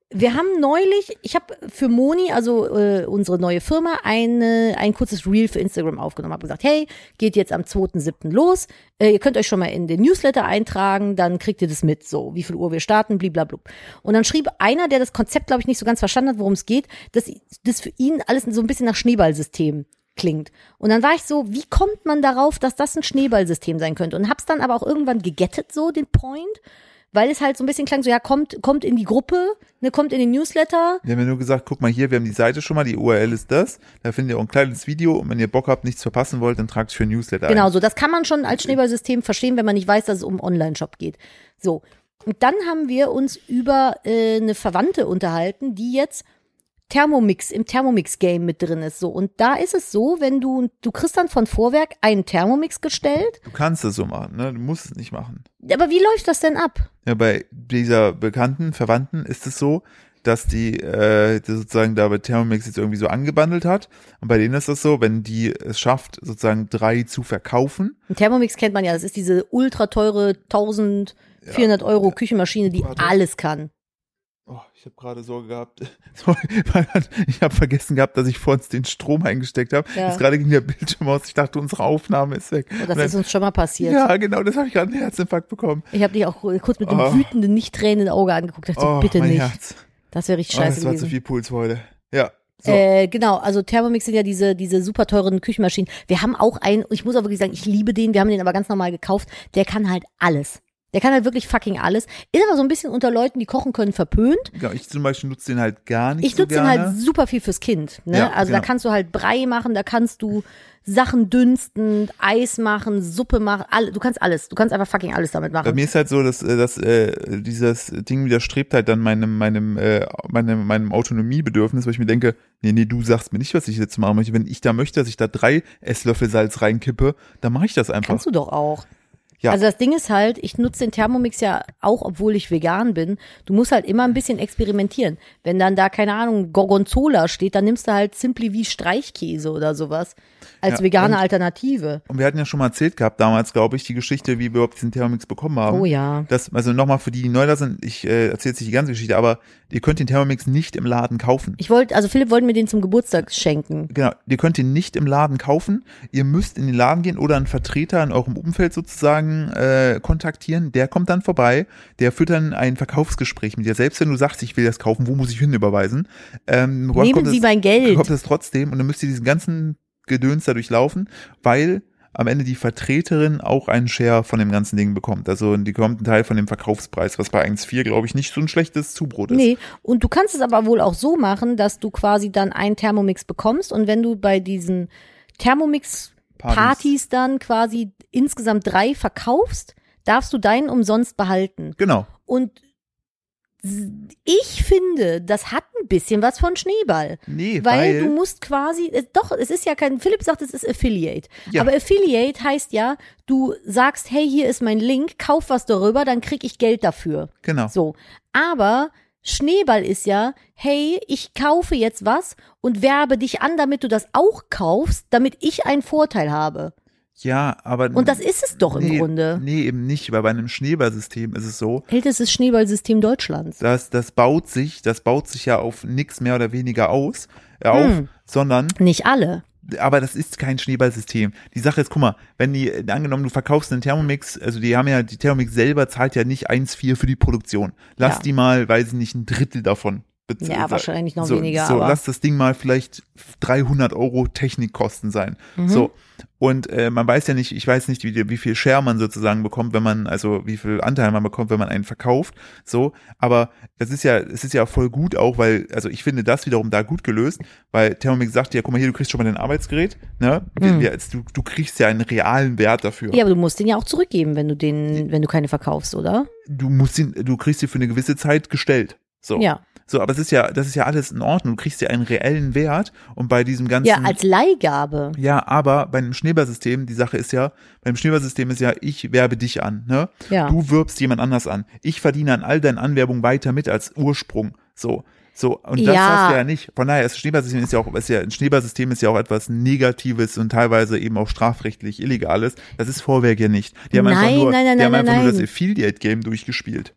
B: Wir haben neulich, ich habe für Moni, also äh, unsere neue Firma, eine, ein kurzes Reel für Instagram aufgenommen. Habe gesagt, hey, geht jetzt am 2.7. los. Äh, ihr könnt euch schon mal in den Newsletter eintragen, dann kriegt ihr das mit, so wie viel Uhr wir starten, blablabla. Und dann schrieb einer, der das Konzept, glaube ich, nicht so ganz verstanden hat, worum es geht, dass das für ihn alles so ein bisschen nach Schneeballsystem klingt. Und dann war ich so, wie kommt man darauf, dass das ein Schneeballsystem sein könnte? Und hab's dann aber auch irgendwann gegettet, so den Point, weil es halt so ein bisschen klang, so ja, kommt, kommt in die Gruppe, ne, kommt in den Newsletter.
A: Wir haben ja nur gesagt, guck mal hier, wir haben die Seite schon mal, die URL ist das. Da findet ihr auch ein kleines Video und wenn ihr Bock habt, nichts verpassen wollt, dann tragt euch für Newsletter
B: Genau,
A: ein.
B: so. Das kann man schon als Schneeballsystem verstehen, wenn man nicht weiß, dass es um Online-Shop geht. So. Und dann haben wir uns über äh, eine Verwandte unterhalten, die jetzt Thermomix im Thermomix-Game mit drin ist. So. Und da ist es so, wenn du, du kriegst dann von Vorwerk einen Thermomix gestellt.
A: Du kannst es so machen, ne? Du musst es nicht machen.
B: Aber wie läuft das denn ab?
A: Ja, bei dieser bekannten Verwandten ist es so, dass die äh, das sozusagen da bei Thermomix jetzt irgendwie so angebandelt hat. Und bei denen ist das so, wenn die es schafft, sozusagen drei zu verkaufen,
B: Ein Thermomix kennt man ja, das ist diese ultra teure 1400 Euro Küchenmaschine, die alles kann.
A: Oh, ich habe gerade Sorge gehabt. (laughs) Ich habe vergessen gehabt, dass ich vor uns den Strom eingesteckt habe.
B: Ja.
A: Jetzt gerade ging der Bildschirm aus. Ich dachte, unsere Aufnahme ist weg.
B: Oh, das
A: dann-
B: ist uns schon mal passiert.
A: ja, genau, das habe ich gerade einen Herzinfarkt bekommen.
B: Ich habe dich auch kurz mit einem
A: Oh.
B: wütenden, nicht tränenden Auge angeguckt. Dachte, so,
A: Oh,
B: bitte
A: mein
B: nicht.
A: Herz.
B: Das wäre richtig
A: Oh,
B: scheiße
A: das war
B: gewesen.
A: zu viel Puls heute. Ja. So.
B: Äh, genau, also Thermomix sind ja diese, diese super teuren Küchenmaschinen. Wir haben auch einen, ich muss aber wirklich sagen, ich liebe den, wir haben den aber ganz normal gekauft. Der kann halt alles. Der kann halt wirklich fucking alles. Ist aber so ein bisschen unter Leuten, die kochen können, verpönt.
A: Ja, ich zum Beispiel nutze den halt gar nicht
B: Ich
A: so
B: nutze den
A: gerne.
B: halt super viel fürs Kind. Ne?
A: Ja,
B: also
A: genau.
B: da kannst du halt Brei machen, da kannst du Sachen dünsten, Eis machen, Suppe machen, all, du kannst alles. Du kannst einfach fucking alles damit
A: Bei
B: machen.
A: mir ist halt so, dass, äh, dass äh, dieses Ding widerstrebt halt dann meinem, meinem, äh, meinem, meinem Autonomiebedürfnis, weil ich mir denke, nee, nee, du sagst mir nicht, was ich jetzt machen möchte. Wenn ich da möchte, dass ich da drei Esslöffel Salz reinkippe, dann mache ich das einfach.
B: Kannst du doch auch.
A: Ja.
B: Also das Ding ist halt, ich nutze den Thermomix ja auch, obwohl ich vegan bin. Du musst halt immer ein bisschen experimentieren. Wenn dann da, keine Ahnung, Gorgonzola steht, dann nimmst du halt Simply wie Streichkäse oder sowas als
A: Ja,
B: vegane
A: und-
B: Alternative.
A: Und wir hatten ja schon mal erzählt gehabt damals, glaube ich, die Geschichte, wie wir überhaupt diesen Thermomix bekommen haben.
B: Oh ja.
A: Das, also nochmal für die, die neu da sind, ich äh, erzähle jetzt nicht die ganze Geschichte, aber ihr könnt den Thermomix nicht im Laden kaufen.
B: Ich wollte, also Philipp wollte mir den zum Geburtstag schenken.
A: Genau, ihr könnt ihn nicht im Laden kaufen. Ihr müsst in den Laden gehen oder einen Vertreter in eurem Umfeld sozusagen äh, kontaktieren. Der kommt dann vorbei, der führt dann ein Verkaufsgespräch mit dir. Selbst wenn du sagst, ich will das kaufen, wo muss ich hin überweisen? Ähm,
B: Nehmen Sie
A: es-
B: mein Geld.
A: Kommt es trotzdem und dann müsst ihr diesen ganzen Gedöns dadurch laufen, weil am Ende die Vertreterin auch einen Share von dem ganzen Ding bekommt. Also die bekommt einen Teil von dem Verkaufspreis, was bei 1,4 glaube ich nicht so ein schlechtes Zubrot ist.
B: Nee, und du kannst es aber wohl auch so machen, dass du quasi dann einen Thermomix bekommst und wenn du bei diesen Thermomix-Partys dann quasi insgesamt drei verkaufst, darfst du deinen umsonst behalten.
A: Genau.
B: Und ich finde, das hat ein bisschen was von Schneeball.
A: Nee,
B: Weil,
A: weil,
B: du musst quasi, doch, es ist ja kein, Philipp sagt, es ist Affiliate.
A: Ja.
B: Aber Affiliate heißt ja, du sagst, hey, hier ist mein Link, kauf was darüber, dann krieg ich Geld dafür.
A: genau.
B: So. Aber Schneeball ist ja, hey, ich kaufe jetzt was und werbe dich an, damit du das auch kaufst, damit ich einen Vorteil habe.
A: Ja, aber
B: Und das ist es doch im
A: nee,
B: Grunde.
A: Nee, eben nicht, weil bei einem Schneeballsystem ist es so,
B: Ältestes Schneeballsystem Deutschlands.
A: dass das baut sich, das baut sich ja auf nichts mehr oder weniger aus, äh, auf,
B: Hm.
A: sondern
B: Nicht alle.
A: aber das ist kein Schneeballsystem. Die Sache ist, guck mal, wenn die, äh, angenommen, du verkaufst einen Thermomix, also die haben ja, die Thermomix selber zahlt ja nicht 1,4 für die Produktion. Lass
B: Ja.
A: die mal, weiß ich nicht, ein Drittel davon bezahlen.
B: Ja, wahrscheinlich noch
A: so,
B: weniger,
A: So,
B: aber-
A: lass das Ding mal vielleicht 300 Euro Technikkosten sein.
B: Mhm.
A: So. Und äh, man weiß ja nicht, ich weiß nicht, wie, wie viel Share man sozusagen bekommt, wenn man, also wie viel Anteil man bekommt, wenn man einen verkauft. So, aber das ist ja, es ist ja voll gut auch, weil, also ich finde das wiederum da gut gelöst, weil Thermomix sagt ja, guck mal hier, du kriegst schon mal dein Arbeitsgerät, ne?
B: Mhm.
A: du, du kriegst ja einen realen Wert dafür.
B: Ja, aber du musst den ja auch zurückgeben, wenn du den, wenn du keine verkaufst, oder?
A: Du musst ihn, du kriegst ihn für eine gewisse Zeit gestellt. So.
B: Ja.
A: So, aber es ist ja, das ist ja alles in Ordnung. Du kriegst ja einen reellen Wert und bei diesem ganzen.
B: Ja, als Leihgabe.
A: Ja, aber bei einem Schneeballsystem, die Sache ist ja, beim Schneeballsystem ist ja, ich werbe dich an, ne?
B: Ja.
A: Du wirbst jemand anders an. Ich verdiene an all deinen Anwerbungen weiter mit als Ursprung. So. So, und das
B: Ja.
A: hast du ja nicht. Von daher, das Schneeballsystem ist ja auch, ist ja, ein Schneeballsystem ist ja auch etwas Negatives und teilweise eben auch strafrechtlich Illegales. Das ist Vorwerk ja nicht. Die haben
B: Nein,
A: einfach nur,
B: nein, nein,
A: die haben einfach nur das Affiliate-Game durchgespielt.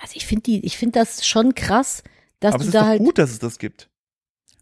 B: Also ich finde die, ich finde das schon krass, dass
A: Aber es
B: du
A: ist
B: da
A: doch
B: halt.
A: gut, dass es das gibt.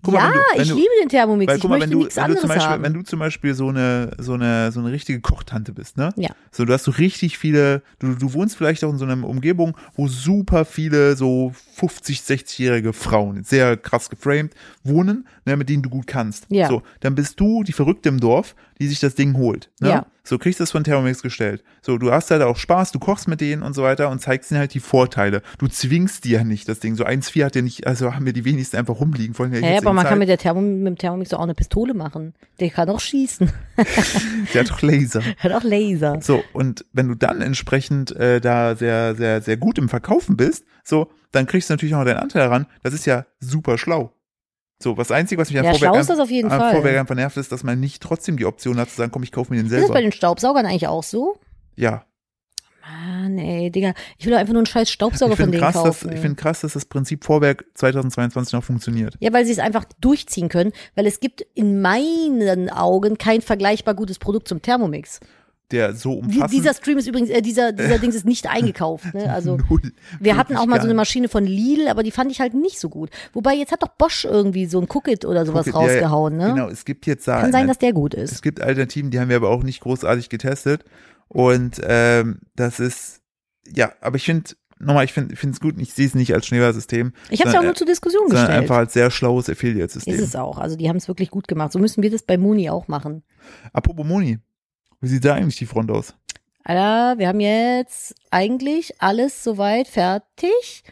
A: Guck
B: ja,
A: mal, du,
B: ich
A: du,
B: liebe den Thermomix.
A: Weil,
B: ich
A: guck mal, wenn du, wenn du zum Beispiel,
B: haben.
A: wenn du zum Beispiel so eine, so eine, so eine richtige Kochtante bist, ne?
B: Ja.
A: So, du hast so richtig viele, du, du wohnst vielleicht auch in so einer Umgebung, wo super viele so 50, 60-jährige Frauen, sehr krass geframed, wohnen, ne, mit denen du gut kannst.
B: Ja.
A: So, dann bist du die Verrückte im Dorf, die sich das Ding holt. Ne?
B: Ja.
A: So kriegst du das von Thermomix gestellt. So, du hast halt auch Spaß, du kochst mit denen und so weiter und zeigst ihnen halt die Vorteile. Du zwingst dir ja nicht das Ding. So 1,4 hat ja nicht, also haben wir die wenigsten einfach rumliegen. In der
B: ja, aber man
A: jetzigen
B: kann mit, der Thermom mit dem Thermomix auch eine Pistole machen. Der kann auch schießen.
A: Zeit. (laughs) Der hat doch Laser. (laughs)
B: Hat auch Laser.
A: So, und wenn du dann entsprechend äh, da sehr, sehr, sehr gut im Verkaufen bist, so, dann kriegst du natürlich auch noch deinen Anteil daran. Das ist ja super schlau. So, was Einzige, was mich an
B: Ja,
A: Vorwerk,
B: schlau ist das auf jeden
A: an
B: Fall.
A: Vorwerk einfach nervt, ist, dass man nicht trotzdem die Option hat zu sagen, komm, ich kaufe mir den
B: Ist das bei
A: selber.
B: den Staubsaugern eigentlich auch so?
A: Ja.
B: Mann, ey, Digga. Ich will doch einfach nur einen scheiß Staubsauger von denen
A: krass, dass,
B: kaufen.
A: ich finde krass, dass das Prinzip Vorwerk 2022 noch funktioniert.
B: ja, weil sie es einfach durchziehen können, weil es gibt in meinen Augen kein vergleichbar gutes Produkt zum Thermomix.
A: Der so umfassend.
B: dieser Stream ist übrigens, äh, dieser, dieser Dings ist nicht eingekauft. Ne? (laughs) Also
A: Null.
B: wir hatten auch mal so eine Maschine von Lidl, aber die fand ich halt nicht so gut. Wobei jetzt hat doch Bosch irgendwie so ein Cookit oder sowas
A: Cookit, ja, ja,
B: rausgehauen. Ne?
A: Genau, es gibt jetzt da.
B: Kann sein, dass der gut ist.
A: Es gibt Alternativen, die haben wir aber auch nicht großartig getestet. Und ähm, das ist, ja, aber ich finde, nochmal, ich finde es gut, ich sehe es nicht als Schneeballsystem.
B: Ich habe es ja auch nur zur Diskussion
A: sondern
B: gestellt.
A: einfach als sehr schlaues Affiliate-System.
B: Ist es auch. Also die haben es wirklich gut gemacht. So müssen wir das bei Moni auch machen.
A: Apropos Moni, wie sieht da eigentlich die Front aus?
B: Alter, wir haben jetzt eigentlich alles soweit fertig.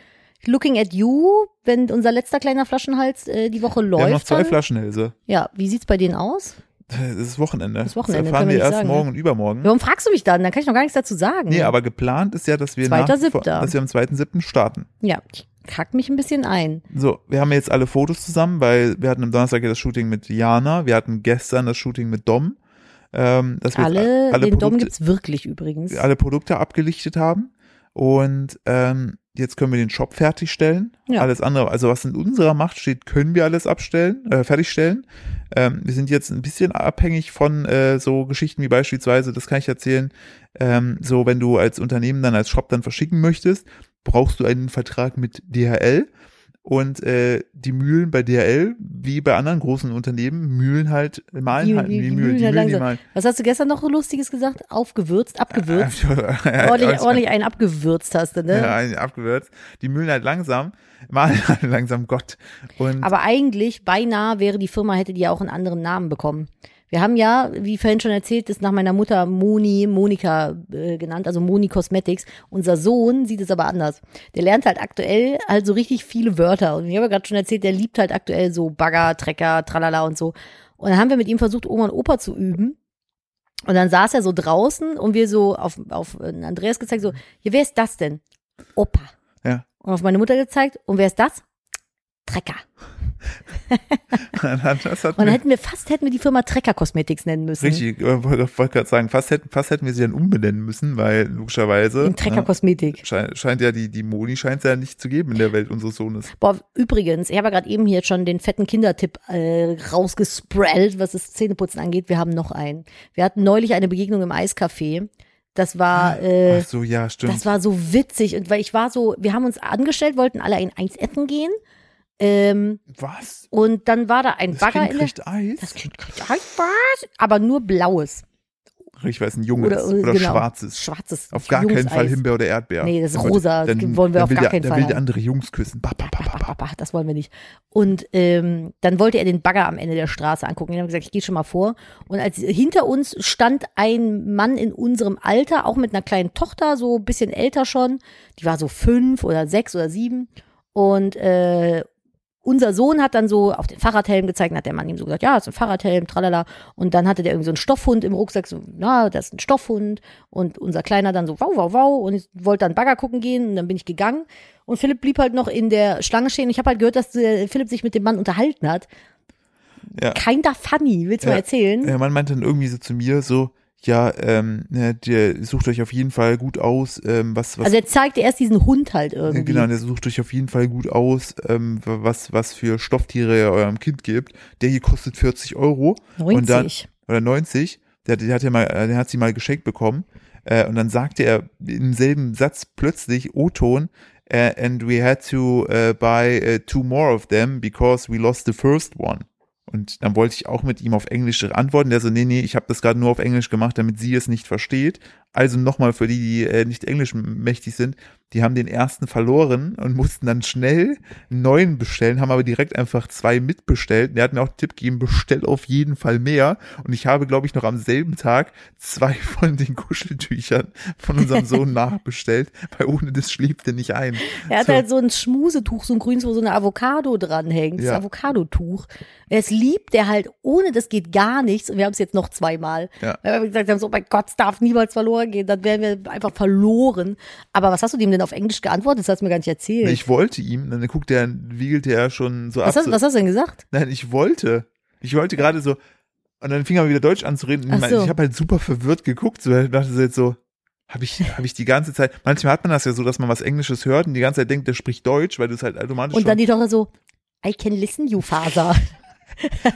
B: Looking at you, wenn unser letzter kleiner Flaschenhals äh, die Woche
A: Wir
B: läuft.
A: haben noch zwei
B: dann,
A: Flaschenhälse.
B: ja, wie sieht's bei denen aus?
A: Das ist Wochenende.
B: Das Wochenende,
A: Das erfahren
B: wir
A: wir erst
B: sagen,
A: morgen
B: ne?
A: und übermorgen.
B: Warum fragst du mich dann? Dann kann ich noch gar nichts dazu sagen.
A: Nee, aber geplant ist ja, dass wir, nach, dass wir am 2.7. starten.
B: Ja, ich kack mich ein bisschen ein.
A: So, wir haben jetzt alle Fotos zusammen, weil wir hatten am Donnerstag ja das Shooting mit Jana, wir hatten gestern das Shooting mit Dom. Ähm, dass wir
B: Alle,
A: alle
B: den Dom
A: Produkte,
B: gibt's wirklich übrigens.
A: alle Produkte abgelichtet haben und ähm, jetzt können wir den Shop fertigstellen.
B: Ja.
A: Alles andere, also was in unserer Macht steht, können wir alles abstellen, äh, fertigstellen. Ähm, wir sind jetzt ein bisschen abhängig von äh, so Geschichten wie beispielsweise, das kann ich erzählen, ähm, so wenn du als Unternehmen dann als Shop dann verschicken möchtest, brauchst du einen Vertrag mit DHL und äh, die Mühlen bei DHL, wie bei anderen großen Unternehmen, mühlen halt, malen
B: Die-
A: halt,
B: die-
A: die,
B: die
A: Mühlen,
B: mühlen
A: die
B: halt
A: Mühlen, die malen.
B: Was hast du gestern noch so Lustiges gesagt? Aufgewürzt, abgewürzt. (laughs)
A: Ja,
B: ordentlich, ordentlich einen abgewürzt hast du, ne?
A: Ja, ein- abgewürzt. Die mühlen halt langsam, malen halt langsam Gott. Und
B: Aber eigentlich, beinahe wäre die Firma, hätte die ja auch einen anderen Namen bekommen. Wir haben ja, wie vorhin schon erzählt, ist nach meiner Mutter Moni, Monika äh, genannt, also Moni Cosmetics. Unser Sohn sieht es aber anders. Der lernt halt aktuell halt so richtig viele Wörter. Und ich habe ja gerade schon erzählt, der liebt halt aktuell so Bagger, Trecker, Tralala und so. Und dann haben wir mit ihm versucht, Oma und Opa zu üben. Und dann saß er so draußen und wir so auf, auf äh, Andreas gezeigt, so, ja, wer ist das denn? Opa.
A: Ja.
B: Und auf meine Mutter gezeigt, und wer ist das? Trecker. (laughs) Und dann hätten wir fast hätten wir die Firma Trecker Cosmetics nennen müssen.
A: richtig, äh, wollte gerade sagen, fast hätten, fast hätten wir sie dann umbenennen müssen, weil logischerweise
B: In Trecker
A: ne,
B: Kosmetik.
A: scheint, scheint ja die, die Moni scheint es ja nicht zu geben in der Welt unseres Sohnes.
B: Boah, übrigens, ich habe ja gerade eben hier schon den fetten Kindertipp äh, rausgesprellt, was das Zähneputzen angeht. Wir haben noch einen. Wir hatten neulich eine Begegnung im Eiscafé. Das war, äh,
A: Ach so, ja, stimmt.
B: das war so witzig. Und weil ich war so, wir haben uns angestellt, wollten alle ein Eis essen gehen. Ähm,
A: Was?
B: und dann war da ein
A: Das
B: Bagger
A: Kind
B: in der.
A: kriegt Eis?
B: Das Kind kriegt Eis, was? Aber nur blaues.
A: Ich weiß, ein junges
B: Oder-
A: oder,
B: genau.
A: schwarzes.
B: Schwarzes.
A: Auf gar keinen Fall
B: Jungseis.
A: Himbeer oder Erdbeer.
B: Nee, das ist
A: wollte-
B: rosa. Das
A: Dann,
B: wollen wir auf
A: will
B: gar
A: der,
B: keinen Fall
A: will der
B: haben.
A: andere Jungs küssen. Ba, ba, ba,
B: das wollen wir nicht. Und ähm, dann wollte er den Bagger am Ende der Straße angucken. Ich habe gesagt, ich gehe schon mal vor. Und als hinter uns stand ein Mann in unserem Alter, auch mit einer kleinen Tochter, so ein bisschen älter schon. Die war so fünf oder sechs oder sieben. Und äh, unser Sohn hat dann so auf den Fahrradhelm gezeigt, und hat der Mann ihm so gesagt, ja, das ist ein Fahrradhelm, tralala. Und dann hatte der irgendwie so einen Stoffhund im Rucksack, so, na, das ist ein Stoffhund. Und unser Kleiner dann so, wow, wow, wow. Und ich wollte dann Bagger gucken gehen und dann bin ich gegangen. Und Philipp blieb halt noch in der Schlange stehen. Ich habe halt gehört, dass äh, Philipp sich mit dem Mann unterhalten hat.
A: Ja.
B: Keiner funny, willst du
A: Ja.
B: mal erzählen?
A: Der Mann meinte dann irgendwie so zu mir so, ja, ähm, ne, der sucht euch auf jeden Fall gut aus, ähm, was, was
B: Also er zeigte erst diesen Hund halt irgendwie.
A: Genau, der sucht euch auf jeden Fall gut aus, ähm, was, was für Stofftiere ihr eurem Kind gibt. Der hier kostet 40 Euro. Und dann,
B: 90.
A: oder 90. Der, der hat ja mal, äh, der hat sie mal geschenkt bekommen. Äh, und dann sagte er im selben Satz plötzlich O-Ton, äh, and we had to uh, buy uh, two more of them because we lost the first one. Und dann wollte ich auch mit ihm auf Englisch antworten. Der so, nee, nee, ich habe das gerade nur auf Englisch gemacht, damit sie es nicht versteht. Also nochmal für die, die äh, nicht Englisch mächtig sind, die haben den ersten verloren und mussten dann schnell einen neuen bestellen, haben aber direkt einfach zwei mitbestellt. Der hat mir auch den Tipp gegeben, bestell auf jeden Fall mehr. Und ich habe, glaube ich, noch am selben Tag zwei (laughs) von den Kuscheltüchern von unserem (laughs) Sohn nachbestellt, weil ohne das schläft er nicht ein.
B: Er hat
A: So.
B: halt so ein Schmusetuch, so ein grünes, wo so eine Avocado dranhängt. Das
A: Ja.
B: Avocadotuch. Es liebt der halt, ohne das geht gar nichts. Und wir haben es jetzt noch zweimal.
A: Ja.
B: Wir gesagt haben, so, oh mein Gott, es darf niemals verloren gehen. Dann wären wir einfach verloren. Aber was hast du dem denn auf Englisch geantwortet? Das hast du mir gar nicht erzählt.
A: Ich wollte ihm, dann guckt er, wiegelte er schon so
B: was,
A: ab.
B: hast, was hast du denn gesagt?
A: Nein, ich wollte. Ich wollte gerade so, und dann fing er wieder Deutsch an zu reden.
B: Ach
A: ich,
B: so.
A: ich habe halt super verwirrt geguckt, so ich dachte so jetzt so, habe ich, habe ich die ganze Zeit, manchmal hat man das ja so, dass man was Englisches hört und die ganze Zeit denkt, der spricht Deutsch, weil du es halt automatisch
B: Und dann die Tochter so, I can listen you, Father.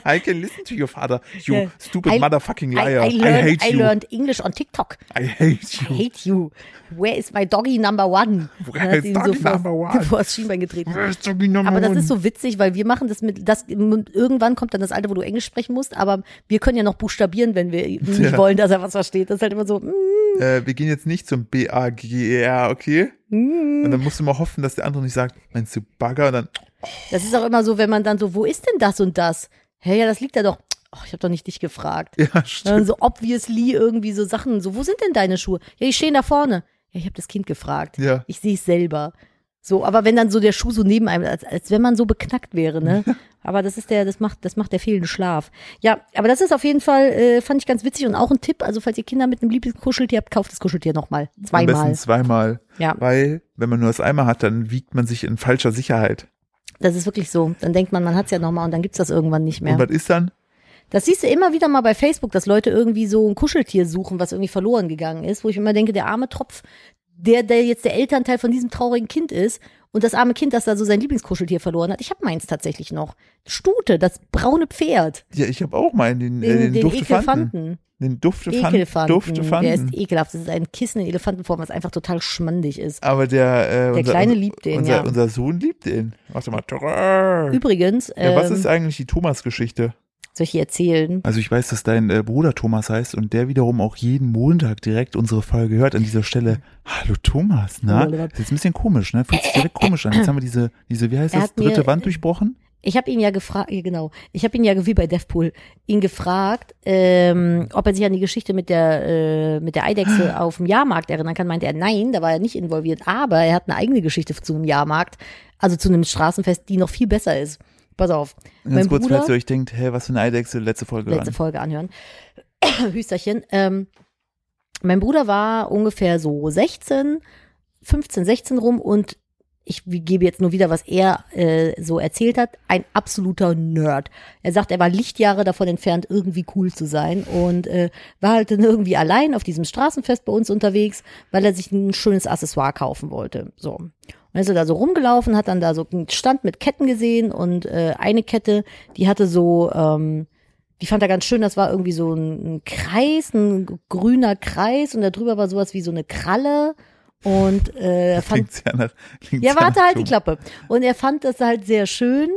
A: I can listen to your father, you stupid
B: I-
A: motherfucking
B: I,
A: liar,
B: I,
A: I,
B: learned,
A: hate
B: I
A: you,
B: learned English on TikTok.
A: I hate
B: I
A: you.
B: hate you. Where is my doggy number one?
A: Where is doggy
B: vor,
A: number one? (laughs)
B: vor das Schienbein getreten.
A: Where's Doggy number
B: Aber das ist so witzig, weil wir machen das mit, das, irgendwann kommt dann das Alter, wo du Englisch sprechen musst, aber wir können ja noch buchstabieren, wenn wir (laughs) nicht
A: Ja.
B: wollen, dass er was versteht. Das ist halt immer so, mm,
A: äh, wir gehen jetzt nicht zum B-A-G-E-R, okay?
B: mm.
A: Und dann musst du mal hoffen, dass der andere nicht sagt, meinst du Bagger? Und dann,
B: Das ist auch immer so, wenn man dann so, wo ist denn das und das? Hä, ja, das liegt da doch. Oh, ich habe doch nicht dich gefragt.
A: ja,
B: Dann
A: stimmt.
B: so obviously irgendwie so Sachen, so, wo sind denn deine Schuhe? Ja, die stehen da vorne. Ja, ich habe das Kind gefragt.
A: Ja.
B: Ich sehe es selber. So, aber wenn dann so der Schuh so neben einem, als, als wenn man so beknackt wäre, ne? (laughs) Aber das ist der, das macht, das macht der fehlende Schlaf. Ja, aber das ist auf jeden Fall, äh, fand ich ganz witzig und auch ein Tipp. Also, falls ihr Kinder mit einem Lieblingskuscheltier habt, kauft das Kuscheltier nochmal.
A: Am
B: Zweimal.
A: besten zweimal.
B: Ja,
A: Weil, wenn man nur das einmal hat, dann wiegt man sich in falscher Sicherheit.
B: das ist wirklich so. Dann denkt man, man hat's ja nochmal und dann gibt's das irgendwann nicht mehr.
A: Und was ist dann?
B: Das siehst du immer wieder mal bei Facebook, dass Leute irgendwie so ein Kuscheltier suchen, was irgendwie verloren gegangen ist, wo ich immer denke, der arme Tropf, der, der jetzt der Elternteil von diesem traurigen Kind ist und das arme Kind, das da so sein Lieblingskuscheltier verloren hat. Ich habe meins tatsächlich noch. Stute, das braune Pferd.
A: Ja, ich habe auch meinen, den,
B: Den,
A: äh, den,
B: den
A: Duftefanten.
B: Ekelfanten.
A: Den Duftefanten.
B: Ekelfanten.
A: Duftefanten.
B: Der ist ekelhaft. Das ist ein Kissen in Elefantenform, was einfach total schmandig ist.
A: Aber der, äh, unser,
B: Kleine liebt den,
A: unser,
B: ja.
A: Unser Sohn liebt den. Warte mal.
B: Übrigens,
A: Ja, was
B: ähm,
A: ist eigentlich die Thomas-Geschichte?
B: Soll ich erzählen?
A: Also ich weiß, dass dein äh, Bruder Thomas heißt und der wiederum auch jeden Montag direkt unsere Folge hört an dieser Stelle. Hallo Thomas, na?
B: Oliver.
A: Das ist jetzt ein bisschen komisch, ne? Fühlt sich direkt komisch an. Jetzt haben wir diese, diese, wie heißt das,
B: hat mir-
A: dritte Wand durchbrochen?
B: Ich habe ihn ja gefragt, genau, ich habe ihn ja wie bei Deathpool ihn gefragt, ähm, ob er sich an die Geschichte mit der äh, mit der Eidechse (gasps) auf dem Jahrmarkt erinnern kann. Meinte er, nein, da war er nicht involviert, aber er hat eine eigene Geschichte zu einem Jahrmarkt, also zu einem Straßenfest, die noch viel besser ist. Pass auf,
A: Ganz
B: mein
A: kurz,
B: Bruder,
A: falls ihr euch denkt, hä, was für eine Eidechse, letzte Folge
B: letzte
A: hören.
B: Folge anhören, (coughs) Hüsterchen. Ähm, mein Bruder war ungefähr so 16, 15, 16 rum und ich gebe jetzt nur wieder, was er äh, so erzählt hat, ein absoluter Nerd. Er sagt, er war Lichtjahre davon entfernt, irgendwie cool zu sein und äh, war halt dann irgendwie allein auf diesem Straßenfest bei uns unterwegs, weil er sich ein schönes Accessoire kaufen wollte. So. Und dann ist er da so rumgelaufen, hat dann da so einen Stand mit Ketten gesehen und äh, eine Kette, die hatte so, ähm, die fand er ganz schön, das war irgendwie so ein, ein Kreis, ein grüner Kreis und da drüber war sowas wie so eine Kralle und äh, er fand
A: Klingt ja nach, klingt
B: ja, warte halt die
A: Tom.
B: Klappe. Und er fand das halt sehr schön.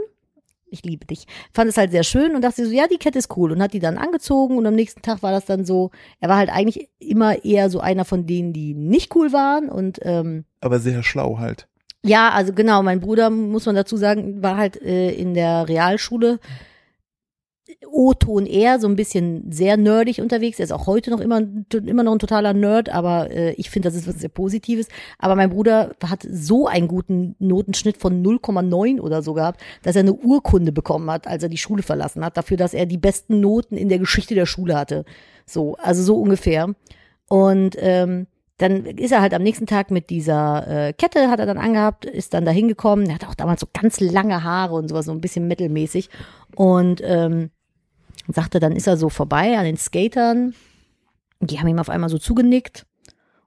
B: Ich liebe dich. Fand es halt sehr schön und dachte so, ja, die Kette ist cool und hat die dann angezogen und am nächsten Tag war das dann so, er war halt eigentlich immer eher so einer von denen, die nicht cool waren und ähm,
A: Aber sehr schlau halt.
B: Ja, also genau, mein Bruder, muss man dazu sagen, war halt äh, in der Realschule O-Ton eher so ein bisschen sehr nerdig unterwegs. Er ist auch heute noch immer, immer noch ein totaler Nerd, aber äh, ich finde, das ist was sehr Positives. Aber mein Bruder hat so einen guten Notenschnitt von 0,9 oder so gehabt, dass er eine Urkunde bekommen hat, als er die Schule verlassen hat, dafür, dass er die besten Noten in der Geschichte der Schule hatte. So, also so ungefähr. Und ähm, dann ist er halt am nächsten Tag mit dieser äh, Kette, hat er dann angehabt, ist dann da hingekommen. Er hat auch damals so ganz lange Haare und sowas, so ein bisschen metalmäßig. Und ähm, sagte, dann ist er so vorbei an den Skatern. Die haben ihm auf einmal so zugenickt.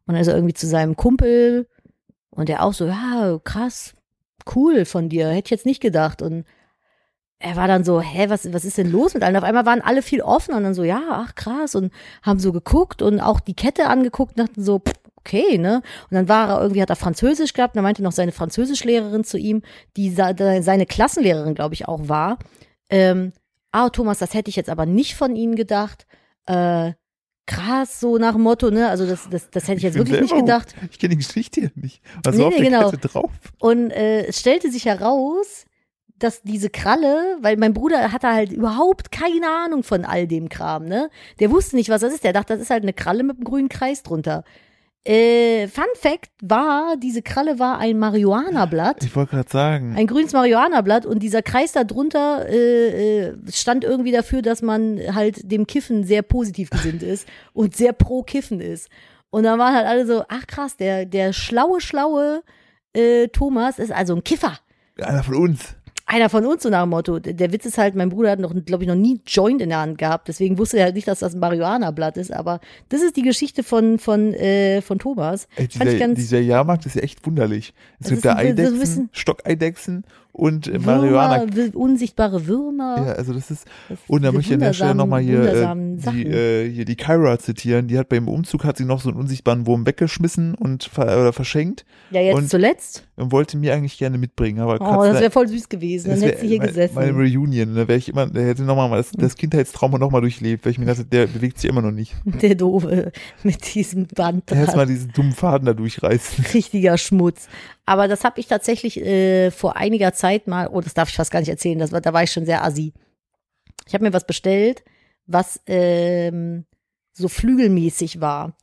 B: Und dann ist er irgendwie zu seinem Kumpel. Und der auch so, ja, krass, cool von dir, hätte ich jetzt nicht gedacht. Und er war dann so, hä, was, was ist denn los mit allen? Auf einmal waren alle viel offen und dann so, ja, ach krass und haben so geguckt und auch die Kette angeguckt und dachten so, pff, okay, ne? Und dann war er irgendwie, hat er Französisch gehabt, und dann meinte noch seine Französischlehrerin zu ihm, die seine Klassenlehrerin, glaube ich, auch war, ähm, ah, Thomas, das hätte ich jetzt aber nicht von Ihnen gedacht, äh, krass, so nach dem Motto, ne? Also das, das, das hätte ich jetzt
A: bin
B: wirklich nicht gedacht.
A: Ich kenne die Geschichte ja nicht. Was
B: Nee,
A: war auf
B: nee,
A: der
B: genau.
A: Drauf?
B: Und äh, es stellte sich heraus, dass diese Kralle, weil mein Bruder hatte halt überhaupt keine Ahnung von all dem Kram, ne? Der wusste nicht, was das ist. Der dachte, das ist halt eine Kralle mit einem grünen Kreis drunter. Äh, Fun Fact war, diese Kralle war ein Marihuana-Blatt.
A: Ich wollte gerade sagen.
B: Ein grünes Marihuana-Blatt und dieser Kreis da drunter äh, äh, stand irgendwie dafür, dass man halt dem Kiffen sehr positiv gesinnt ist (laughs) und sehr pro Kiffen ist. Und dann waren halt alle so, ach krass, der, der schlaue, schlaue äh, Thomas ist also ein Kiffer.
A: Einer von uns.
B: Einer von uns, so nach dem Motto. Der Witz ist halt, mein Bruder hat noch, glaube ich, noch nie Joint in der Hand gehabt. Deswegen wusste er halt nicht, dass das ein Marihuana-Blatt ist. Aber das ist die Geschichte von, von, äh, von Thomas.
A: Ey,
B: Fand ich
A: dieser,
B: ganz
A: dieser Jahrmarkt ist ja echt wunderlich. Es gibt da Eidechsen, Stockeidechsen und äh, Marihuana.
B: Würmer, wi- unsichtbare Würmer.
A: Ja, also das ist,
B: Das-
A: und da möchte ich an der Stelle nochmal hier, äh, die, äh, hier die Kyra zitieren. Die hat beim Umzug, hat sie noch so einen unsichtbaren Wurm weggeschmissen und ver oder verschenkt
B: Ja, jetzt
A: und-
B: zuletzt.
A: Und wollte mir eigentlich gerne mitbringen. Aber
B: Oh, das wäre voll süß gewesen. Dann
A: das
B: hätte sie hier
A: wär
B: gesessen.
A: Meine Reunion, da wäre ich immer, der hätte nochmal das, das Kindheitstrauma nochmal durchlebt, weil ich mir dachte, der bewegt sich immer noch nicht. (laughs)
B: Der Doofe mit diesem Band.
A: Erst mal diesen dummen Faden da durchreißen. (laughs)
B: Richtiger Schmutz. Aber das habe ich tatsächlich äh, vor einiger Zeit mal, oh, das darf ich fast gar nicht erzählen, das war, da war ich schon sehr assi. Ich habe mir was bestellt, was ähm, so flügelmäßig war.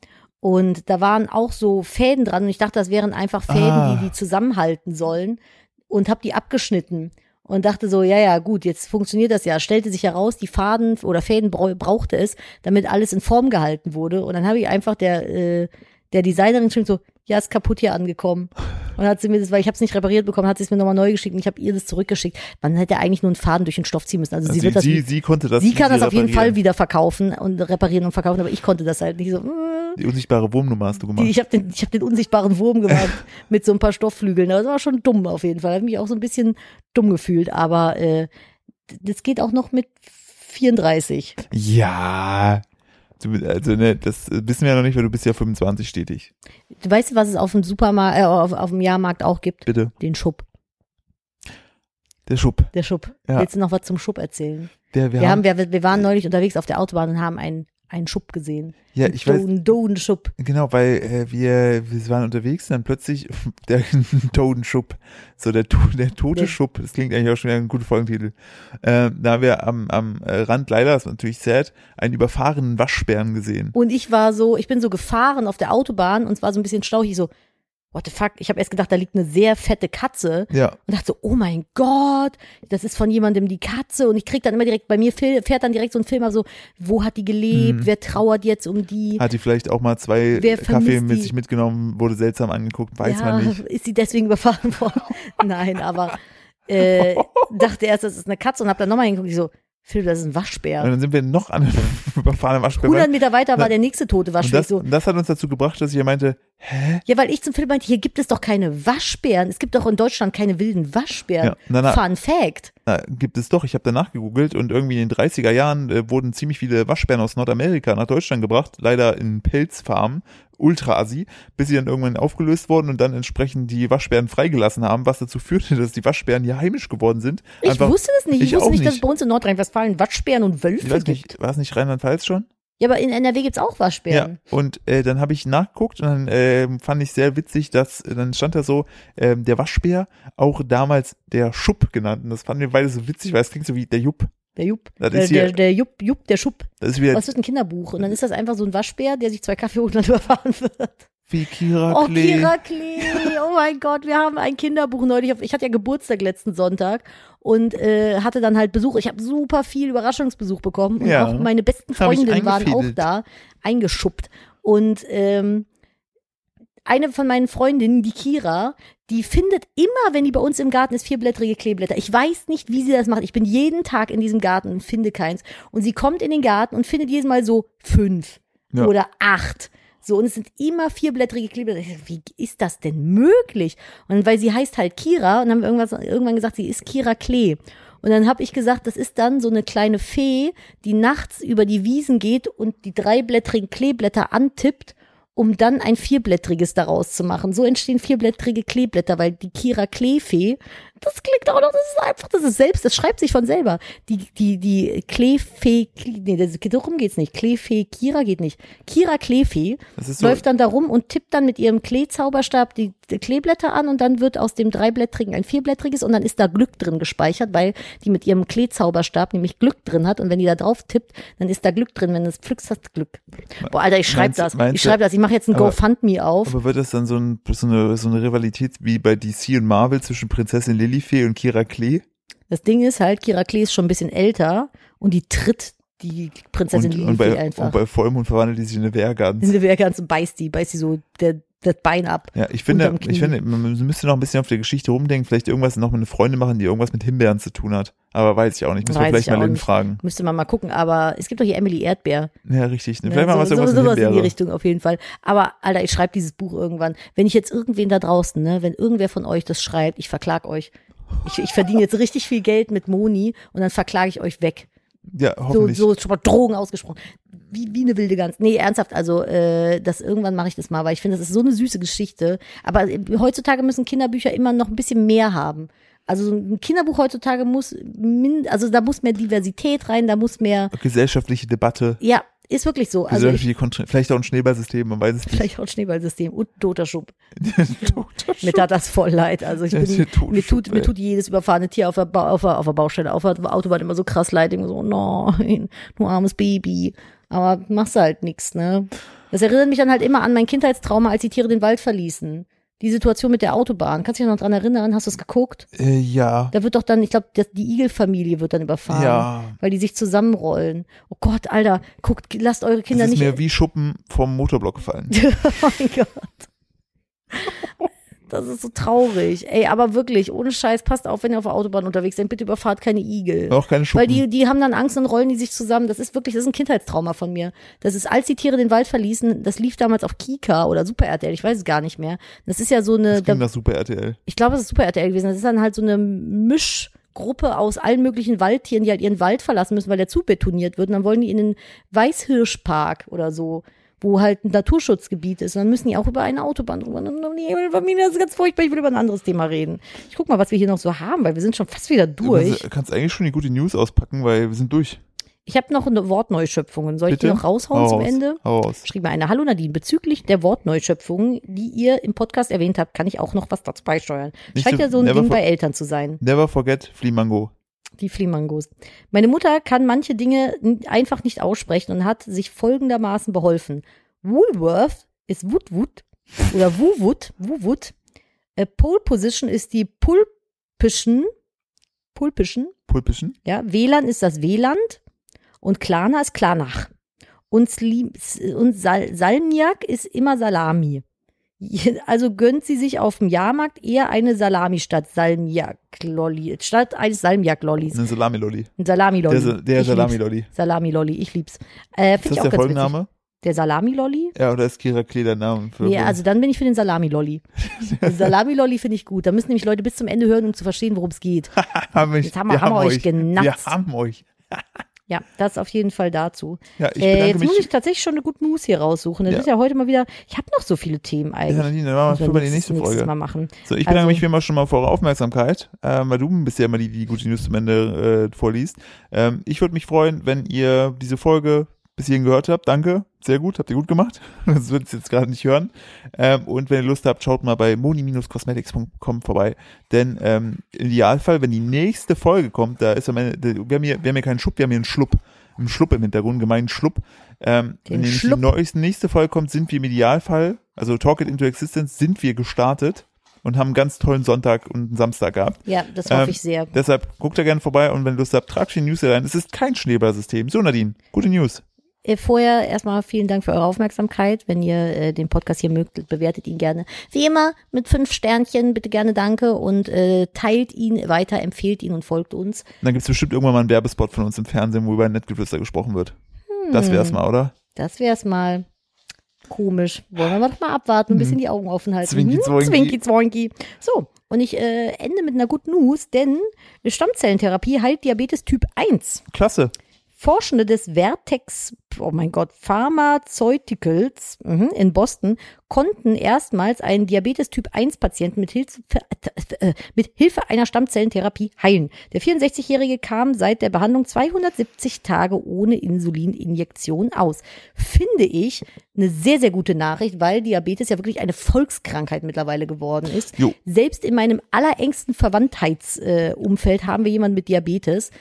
B: Und da waren auch so Fäden dran und ich dachte, das wären einfach Fäden,
A: Ah.
B: die die zusammenhalten sollen und habe die abgeschnitten und dachte so, ja, ja, gut, jetzt funktioniert das ja. Stellte sich heraus, die Faden oder Fäden brau- brauchte es, damit alles in Form gehalten wurde. Und dann habe ich einfach der, äh, der Designerin geschrieben so, ja, ist kaputt hier angekommen. Und hat sie mir das, weil ich habe es nicht repariert bekommen, hat sie es mir nochmal neu geschickt und ich habe ihr das zurückgeschickt. Man hätte eigentlich nur einen Faden durch den Stoff ziehen müssen. Also, sie
A: sie,
B: wird das,
A: sie, sie konnte das
B: sie kann das auf jeden. Fall wieder verkaufen und reparieren und verkaufen, aber ich konnte das halt nicht so. mm.
A: Die unsichtbare Wurmnummer hast du gemacht.
B: Die, ich habe den, ich hab den unsichtbaren Wurm gemacht (laughs) mit so ein paar Stoffflügeln. Das war schon dumm auf jeden Fall. Hat mich auch so ein bisschen dumm gefühlt, aber äh, das geht auch noch mit 34.
A: ja. Also, ne, das wissen wir ja noch nicht, weil du bist ja 25 stetig.
B: Du weißt, was es auf dem Supermarkt, äh, auf, auf dem Jahrmarkt auch gibt?
A: Bitte.
B: Den Schub.
A: Der Schub.
B: Der Schub.
A: Ja.
B: Willst du noch was zum Schub erzählen?
A: Der, wir,
B: Wir,
A: haben,
B: haben, wir, wir waren neulich unterwegs auf der Autobahn und haben einen, einen Schub gesehen.
A: ja, ich weiß,
B: Einen Doden-Schub.
A: genau, weil äh, wir, wir waren unterwegs und dann plötzlich (laughs) der (laughs) Totenschub, so der, der tote
B: Der-
A: Schub, das klingt eigentlich auch schon wieder ein guter Folgentitel. Äh, da haben wir am, am Rand, leider, das war natürlich sad, einen überfahrenen Waschbären gesehen.
B: Und ich war so, ich bin so gefahren auf der Autobahn und es war so ein bisschen stauchig. Ich so, what the fuck? Ich habe erst gedacht, da liegt eine sehr fette Katze.
A: Ja,
B: und dachte so, oh mein Gott, das ist von jemandem die Katze und ich krieg dann immer direkt, bei mir fährt dann direkt so ein Film so, wo hat die gelebt,
A: Mhm.
B: wer trauert jetzt um die?
A: hat die vielleicht auch mal zwei Kaffee mit sich mitgenommen, wurde seltsam angeguckt, weiß
B: ja,
A: man nicht.
B: ist sie deswegen überfahren worden? (laughs) Nein, aber äh, dachte erst, das ist eine Katze und hab dann nochmal hingeguckt, ich so, Phil, das ist ein
A: Und
B: Waschbär.
A: dann sind wir noch an einem (laughs) überfahrenen Waschbär.
B: 100 Meter weiter war der nächste tote
A: Und
B: Waschbär.
A: das,
B: Ich so,
A: und das hat uns dazu gebracht, dass ich meinte, hä?
B: ja, weil ich zum Phil meinte, hier gibt es doch keine Waschbären. Es gibt doch in Deutschland keine wilden Waschbären.
A: Ja, na, na.
B: Fun Fact.
A: Na, gibt es doch. Ich habe danach gegoogelt und irgendwie in den 30er Jahren äh, wurden ziemlich viele Waschbären aus Nordamerika nach Deutschland gebracht, leider in Pelzfarmen, ultra-assi, bis sie dann irgendwann aufgelöst wurden und dann entsprechend die Waschbären freigelassen haben, was dazu führte, dass die Waschbären hier heimisch geworden sind.
B: Ich
A: Einfach,
B: wusste das nicht. Ich,
A: ich
B: wusste nicht, dass es bei uns in Nordrhein-Westfalen Waschbären und Wölfe
A: ich weiß
B: gibt.
A: war es nicht Rheinland-Pfalz schon?
B: Ja, aber in NRW gibt's auch
A: Ja,
B: Waschbären.
A: und äh, dann habe ich nachgeguckt und dann äh, fand ich sehr witzig, dass äh, dann stand da so, ähm, der Waschbär, auch damals der Schupp genannt. Und das fanden wir beide so witzig, weil es klingt so wie der Jupp.
B: Der Jupp.
A: Das
B: Der,
A: ist hier-
B: der, der Jupp, Jupp, der Schub.
A: Das ist wieder
B: Was wird ein Kinderbuch? Und dann ist das einfach so ein Waschbär, der sich zwei Kaffee holt und dann (laughs) überfahren wird.
A: Wie Kira
B: Oh,
A: Klee.
B: Kira Klee. Oh mein Gott, wir haben ein Kinderbuch neulich. auf- Ich hatte ja Geburtstag letzten Sonntag und äh, hatte dann halt Besuch. Ich habe super viel Überraschungsbesuch bekommen und
A: Ja.
B: auch meine besten Freundinnen waren auch da, eingeschuppt. Und ähm, eine von meinen Freundinnen, die Kira, die findet immer, wenn die bei uns im Garten ist, vierblättrige Kleeblätter. Ich weiß nicht, wie sie das macht. Ich bin jeden Tag in diesem Garten und finde keins. Und sie kommt in den Garten und findet jedes Mal so fünf
A: Ja.
B: oder acht. So, und es sind immer vierblättrige Kleeblätter. Wie ist das denn möglich? Und weil sie heißt halt Kira und haben irgendwas, irgendwann gesagt, sie ist Kira Klee. Und dann habe ich gesagt, das ist dann so eine kleine Fee, die nachts über die Wiesen geht und die dreiblättrigen Kleeblätter antippt, um dann ein vierblättriges daraus zu machen. So entstehen vierblättrige Kleeblätter, weil die Kira Kleefee, das klingt auch noch, das ist einfach, das ist selbst, das schreibt sich von selber. Die, die, die Kleefee, nee, das, darum geht's nicht. Kleefee, Kira geht nicht. Kira Kleefee
A: so,
B: läuft dann da rum und tippt dann mit ihrem Kleezauberstab die, die Kleeblätter an und dann wird aus dem dreiblättrigen ein vierblättriges und dann ist da Glück drin gespeichert, weil die mit ihrem Kleezauberstab nämlich Glück drin hat und wenn die da drauf tippt, dann ist da Glück drin. Wenn du es pflückst, hast du Glück. Boah, Alter, ich schreibe das.
A: meinst
B: Ich schreibe das. Ich mache jetzt ein GoFundMe auf.
A: aber wird das dann so, ein, so, eine, so eine Rivalität wie bei DC und Marvel zwischen Prinzessin Lilifee und Kira Klee?
B: Das Ding ist halt, Kira Klee ist schon ein bisschen älter und die tritt die Prinzessin
A: Und,
B: Lilifee
A: und, bei,
B: einfach.
A: und bei Vollmond verwandelt die sich in eine Wehrgans.
B: in der ganz beißt die, beißt die so der, das Bein ab.
A: Ja, ich finde, ich finde, man müsste noch ein bisschen auf der Geschichte rumdenken, vielleicht irgendwas noch mit einer Freundin machen, die irgendwas mit Himbeeren zu tun hat. Aber weiß ich auch nicht. Müssen wir vielleicht
B: ich
A: mal Lynn fragen.
B: Müsste man mal gucken, aber es gibt doch hier Emily Erdbeer.
A: Ja, richtig.
B: Ne,
A: Vielleicht mal was
B: so,
A: irgendwas
B: so, sowas in die. Richtung auf jeden Fall. Aber Alter, ich schreibe dieses Buch irgendwann. Wenn ich jetzt irgendwen da draußen, ne, wenn irgendwer von euch das schreibt, ich verklag euch. Ich, ich verdiene jetzt richtig viel Geld mit Moni und dann verklage ich euch weg.
A: Ja,
B: So,
A: hoffentlich.
B: so schon mal Drogen ausgesprochen. Wie, wie eine wilde Gans. Nee, ernsthaft, also äh, das irgendwann mache ich das mal, weil ich finde, das ist so eine süße Geschichte. Aber äh, heutzutage müssen Kinderbücher immer noch ein bisschen mehr haben. Also so ein Kinderbuch heutzutage muss, also da muss mehr Diversität rein, da muss mehr,
A: Gesellschaftliche Debatte,
B: ja, ist wirklich so. Also ich,
A: vielleicht auch ein Schneeballsystem, man weiß es nicht.
B: vielleicht auch ein Schneeballsystem und toter Schub. (laughs)
A: Toter
B: Mir tat das voll leid. Also ich bin, mir tut, mir tut jedes überfahrene Tier auf der, ba auf, der, auf der Baustelle, auf der Autobahn immer so krass leid. Immer so, nein, du armes Baby. Aber machst halt nix, ne? Das erinnert mich dann halt immer an mein Kindheitstrauma, als die Tiere den Wald verließen. Die Situation mit der Autobahn. Kannst du dich noch dran erinnern? Hast du es geguckt?
A: Äh, ja.
B: Da wird doch dann, ich glaube, die Igel-Familie wird dann überfahren.
A: Ja.
B: Weil die sich zusammenrollen. Oh Gott, Alter, guckt, lasst eure
A: Das
B: Kinder
A: ist
B: nicht.
A: mir wie Schuppen vom Motorblock gefallen. (laughs)
B: oh mein Gott. (laughs) Das ist so traurig. Ey, aber wirklich, ohne Scheiß, passt auf, wenn ihr auf der Autobahn unterwegs seid. Bitte überfahrt keine Igel.
A: Auch keine Schuppen.
B: Weil die, die haben dann Angst und rollen die sich zusammen. Das ist wirklich, das ist ein Kindheitstrauma von mir. Das ist, als die Tiere den Wald verließen, das lief damals auf Kika oder Super RTL, ich weiß es gar nicht mehr. Das ist ja so eine,
A: das klingt
B: da,
A: nach Super RTL.
B: ich glaube, es ist Super RTL gewesen. Das ist dann halt so eine Mischgruppe aus allen möglichen Waldtieren, die halt ihren Wald verlassen müssen, weil der zubetoniert wird. Und dann wollen die in den Weißhirschpark oder so, wo halt ein Naturschutzgebiet ist. Und dann müssen die auch über eine Autobahn drüber. Das ist ganz furchtbar. Ich will über ein anderes Thema reden. Ich guck mal, was wir hier noch so haben, weil wir sind schon fast wieder durch.
A: Du kannst eigentlich schon die gute News auspacken, weil wir sind durch.
B: Ich habe noch eine Wortneuschöpfungen. Soll ich
A: Bitte?
B: die noch raushauen
A: Hau
B: zum. Ende? Schrieb mir eine. Hallo Nadine, bezüglich der Wortneuschöpfungen, die ihr im Podcast erwähnt habt, kann ich auch noch was dazu beisteuern.
A: Nicht
B: Scheint
A: so-
B: ja so ein Ding
A: for-
B: bei Eltern zu sein.
A: Never forget Flimango.
B: Die Flimangos. Meine Mutter kann manche Dinge einfach nicht aussprechen und hat sich folgendermaßen beholfen. Woolworth ist Woodwood oder Wowood, Wowood. Äh, Pole Position ist die Pulpischen, Pulpischen,
A: Pulpischen.
B: ja. WLAN ist das WLAN und Klana ist Klanach. Und, Sli und Sal Salmiak ist immer Salami. (laughs) Also gönnt sie sich auf dem Jahrmarkt eher eine Salami statt Salmiak-Lolli, statt eines Salmiak-Lollis.
A: Eine Salami-Lolli.
B: Ein Salami-Lolli.
A: Der, der. Salami-Lolli.
B: Salami-Lolli, ich lieb's. Äh,
A: Ist das der Folgenname?
B: witzig. Der Salami-Lolli?
A: Ja, oder ist Kira Klee der Name? Für
B: Nee, also dann bin ich für den Salami-Lolli. (laughs) Salami-Lolli finde ich gut. Da müssen nämlich Leute bis zum Ende hören, um zu verstehen, worum es geht. (laughs)
A: haben wir,
B: Jetzt haben wir- haben wir euch genatzt.
A: Wir haben euch.
B: Ja, das auf jeden Fall dazu.
A: Ja, ich
B: Äh,
A: bedanke
B: jetzt muss ich tatsächlich schon eine gute News hier raussuchen. Das
A: Ja.
B: ist ja heute mal wieder, ich habe noch so viele Themen
A: ja,
B: eigentlich.
A: Nadine, dann machen wir die nächste Folge.
B: Mal machen.
A: So, ich bedanke
B: Also-
A: mich wie immer schon mal für eure Aufmerksamkeit, ähm, weil du bist ja immer die, die gute News zum Ende äh, vorliest. Ähm, ich würde mich freuen, wenn ihr diese Folge bis hierhin gehört habt. Danke, sehr gut, habt ihr gut gemacht. (laughs) Das wird jetzt gerade nicht hören. Ähm, und wenn ihr Lust habt, schaut mal bei moni-cosmetics.com vorbei. Denn ähm, im Idealfall, wenn die nächste Folge kommt, da ist am Ende, wir haben hier, wir haben hier keinen Schlupp, wir haben hier einen Schlupp. Einen Schlupp im Hintergrund, gemeinen Schlupp. Ähm,
B: Den
A: wenn
B: Schlupp.
A: die neueste, nächste Folge kommt, sind wir im Idealfall, also Talk It Into Existence, sind wir gestartet und haben einen ganz tollen Sonntag und einen Samstag gehabt.
B: Ja, das hoffe
A: Ähm,
B: ich sehr.
A: Deshalb guckt da gerne vorbei und wenn ihr Lust habt, tragt die News hier rein. Es ist kein Schneeballsystem. So, Nadine, gute News.
B: Äh, Vorher erstmal vielen Dank für eure Aufmerksamkeit. Wenn ihr äh, den Podcast hier mögt, bewertet ihn gerne. Wie immer mit fünf Sternchen, bitte gerne danke und äh, teilt ihn weiter, empfehlt ihn und folgt uns.
A: Dann gibt's bestimmt irgendwann mal einen Werbespot von uns im Fernsehen, wo über Nettgeflüster gesprochen wird. Das wär's mal, oder?
B: Das wär's mal. Komisch. Wollen wir das mal abwarten, ein bisschen die Augen offen halten.
A: Zwinki,
B: Hm?
A: zwoinki.
B: Zwinki, zwoinki. So, und ich äh, ende mit einer guten News, denn Stammzellentherapie heilt Diabetes Typ 1.
A: Klasse.
B: Forschende des Vertex, oh mein Gott, Pharmaceuticals mhm, in Boston konnten erstmals einen Diabetes Typ 1 Patienten mit Hilfe, äh, mit Hilfe einer Stammzellentherapie heilen. Der 64-Jährige kam seit der Behandlung 270 Tage ohne Insulininjektion aus. Finde ich eine sehr, sehr gute Nachricht, weil Diabetes ja wirklich eine Volkskrankheit mittlerweile geworden ist.
A: Jo.
B: Selbst in meinem allerengsten Verwandtheitsumfeld äh, haben wir jemanden mit Diabetes.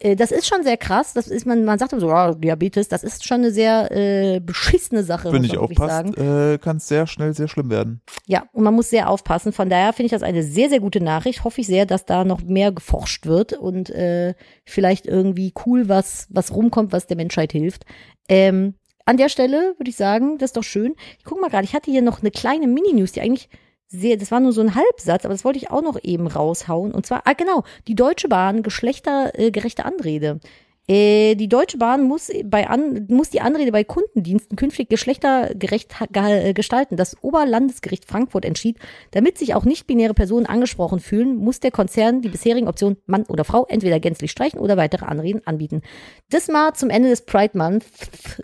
B: Äh, Das ist schon sehr krass. Das ist man, man sagt immer so, ja, Diabetes, das ist schon eine sehr äh, beschissene Sache,
A: Wenn
B: sagen.
A: aufpasst, äh, kann es sehr schnell sehr schlimm werden.
B: Ja, und man muss sehr aufpassen. Von daher finde ich das eine sehr, sehr gute Nachricht. Hoffe ich sehr, dass da noch mehr geforscht wird und äh, vielleicht irgendwie cool was, was rumkommt, was der Menschheit hilft. Ähm, an der Stelle würde ich sagen, das ist doch schön. Ich guck mal gerade, ich hatte hier noch eine kleine Mini-News, die eigentlich sehr, das war nur so ein Halbsatz, aber das wollte ich auch noch eben raushauen. Und zwar, ah genau, die Deutsche Bahn, geschlechtergerechte Anrede. Äh, die Deutsche Bahn muss, bei an, muss die Anrede bei Kundendiensten künftig geschlechtergerecht äh, gestalten. Das Oberlandesgericht Frankfurt entschied, damit sich auch nicht-binäre Personen angesprochen fühlen, muss der Konzern die bisherigen Optionen Mann oder Frau entweder gänzlich streichen oder weitere Anreden anbieten. Das mal zum Ende des Pride Month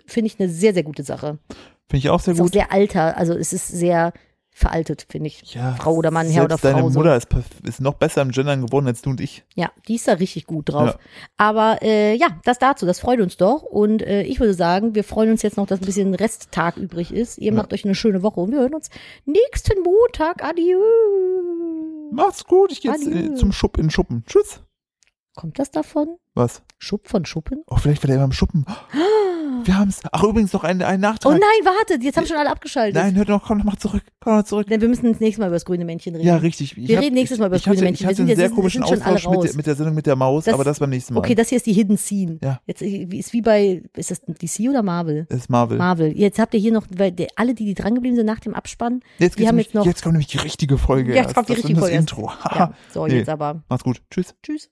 B: finde ich eine sehr, sehr gute Sache.
A: Finde ich auch sehr
B: Ist auch
A: gut.
B: sehr alter, also es ist sehr veraltet, finde ich.
A: Ja,
B: Frau oder Mann, Herr oder
A: selbst Deine
B: Frau. So.
A: Mutter ist, ist noch besser im Gendern geworden als du und ich.
B: Ja, die ist da richtig gut drauf.
A: Ja.
B: Aber äh, ja, das dazu, das freut uns doch. Und äh, ich würde sagen, wir freuen uns jetzt noch, dass ein bisschen Resttag übrig ist. Ihr macht euch eine schöne Woche und wir hören uns nächsten Montag. Adieu.
A: Macht's gut, ich gehe jetzt äh, zum Schupp in Schuppen. Tschüss.
B: Kommt das davon?
A: Was?
B: Schub von Schuppen?
A: Oh, vielleicht war der immer im Schuppen. (gasps) Wir haben's. Ach, übrigens noch ein, ein Nachtrag.
B: Oh nein, wartet, jetzt haben schon alle abgeschaltet.
A: Nein, hört noch, komm noch mal zurück. Komm noch mal zurück.
B: Denn wir müssen das nächste Mal über das grüne Männchen reden.
A: Ja, richtig. Ich
B: Wir
A: hab-
B: reden nächstes Mal über das
A: ich hatte,
B: grüne
A: Ich
B: Männchen. Wir
A: hatte einen sehr komischen Austausch mit der, mit der Sendung mit der Maus,
B: Das-
A: aber das beim nächsten Mal.
B: Okay, das hier ist die Hidden Scene.
A: Ja.
B: Jetzt ist wie bei, ist das DC oder Marvel?
A: das ist Marvel.
B: Marvel. Jetzt habt ihr hier noch, weil der, alle, die, die drangeblieben sind nach dem Abspann,
A: Jetzt,
B: die haben
A: nämlich,
B: jetzt noch.
A: jetzt kommt nämlich die richtige Folge.
B: Jetzt
A: erst.
B: kommt die
A: das
B: richtige Folge
A: Das. Intro.
B: ja, (laughs) so,
A: Nee.
B: jetzt aber.
A: Macht's gut. Tschüss.
B: Tschüss.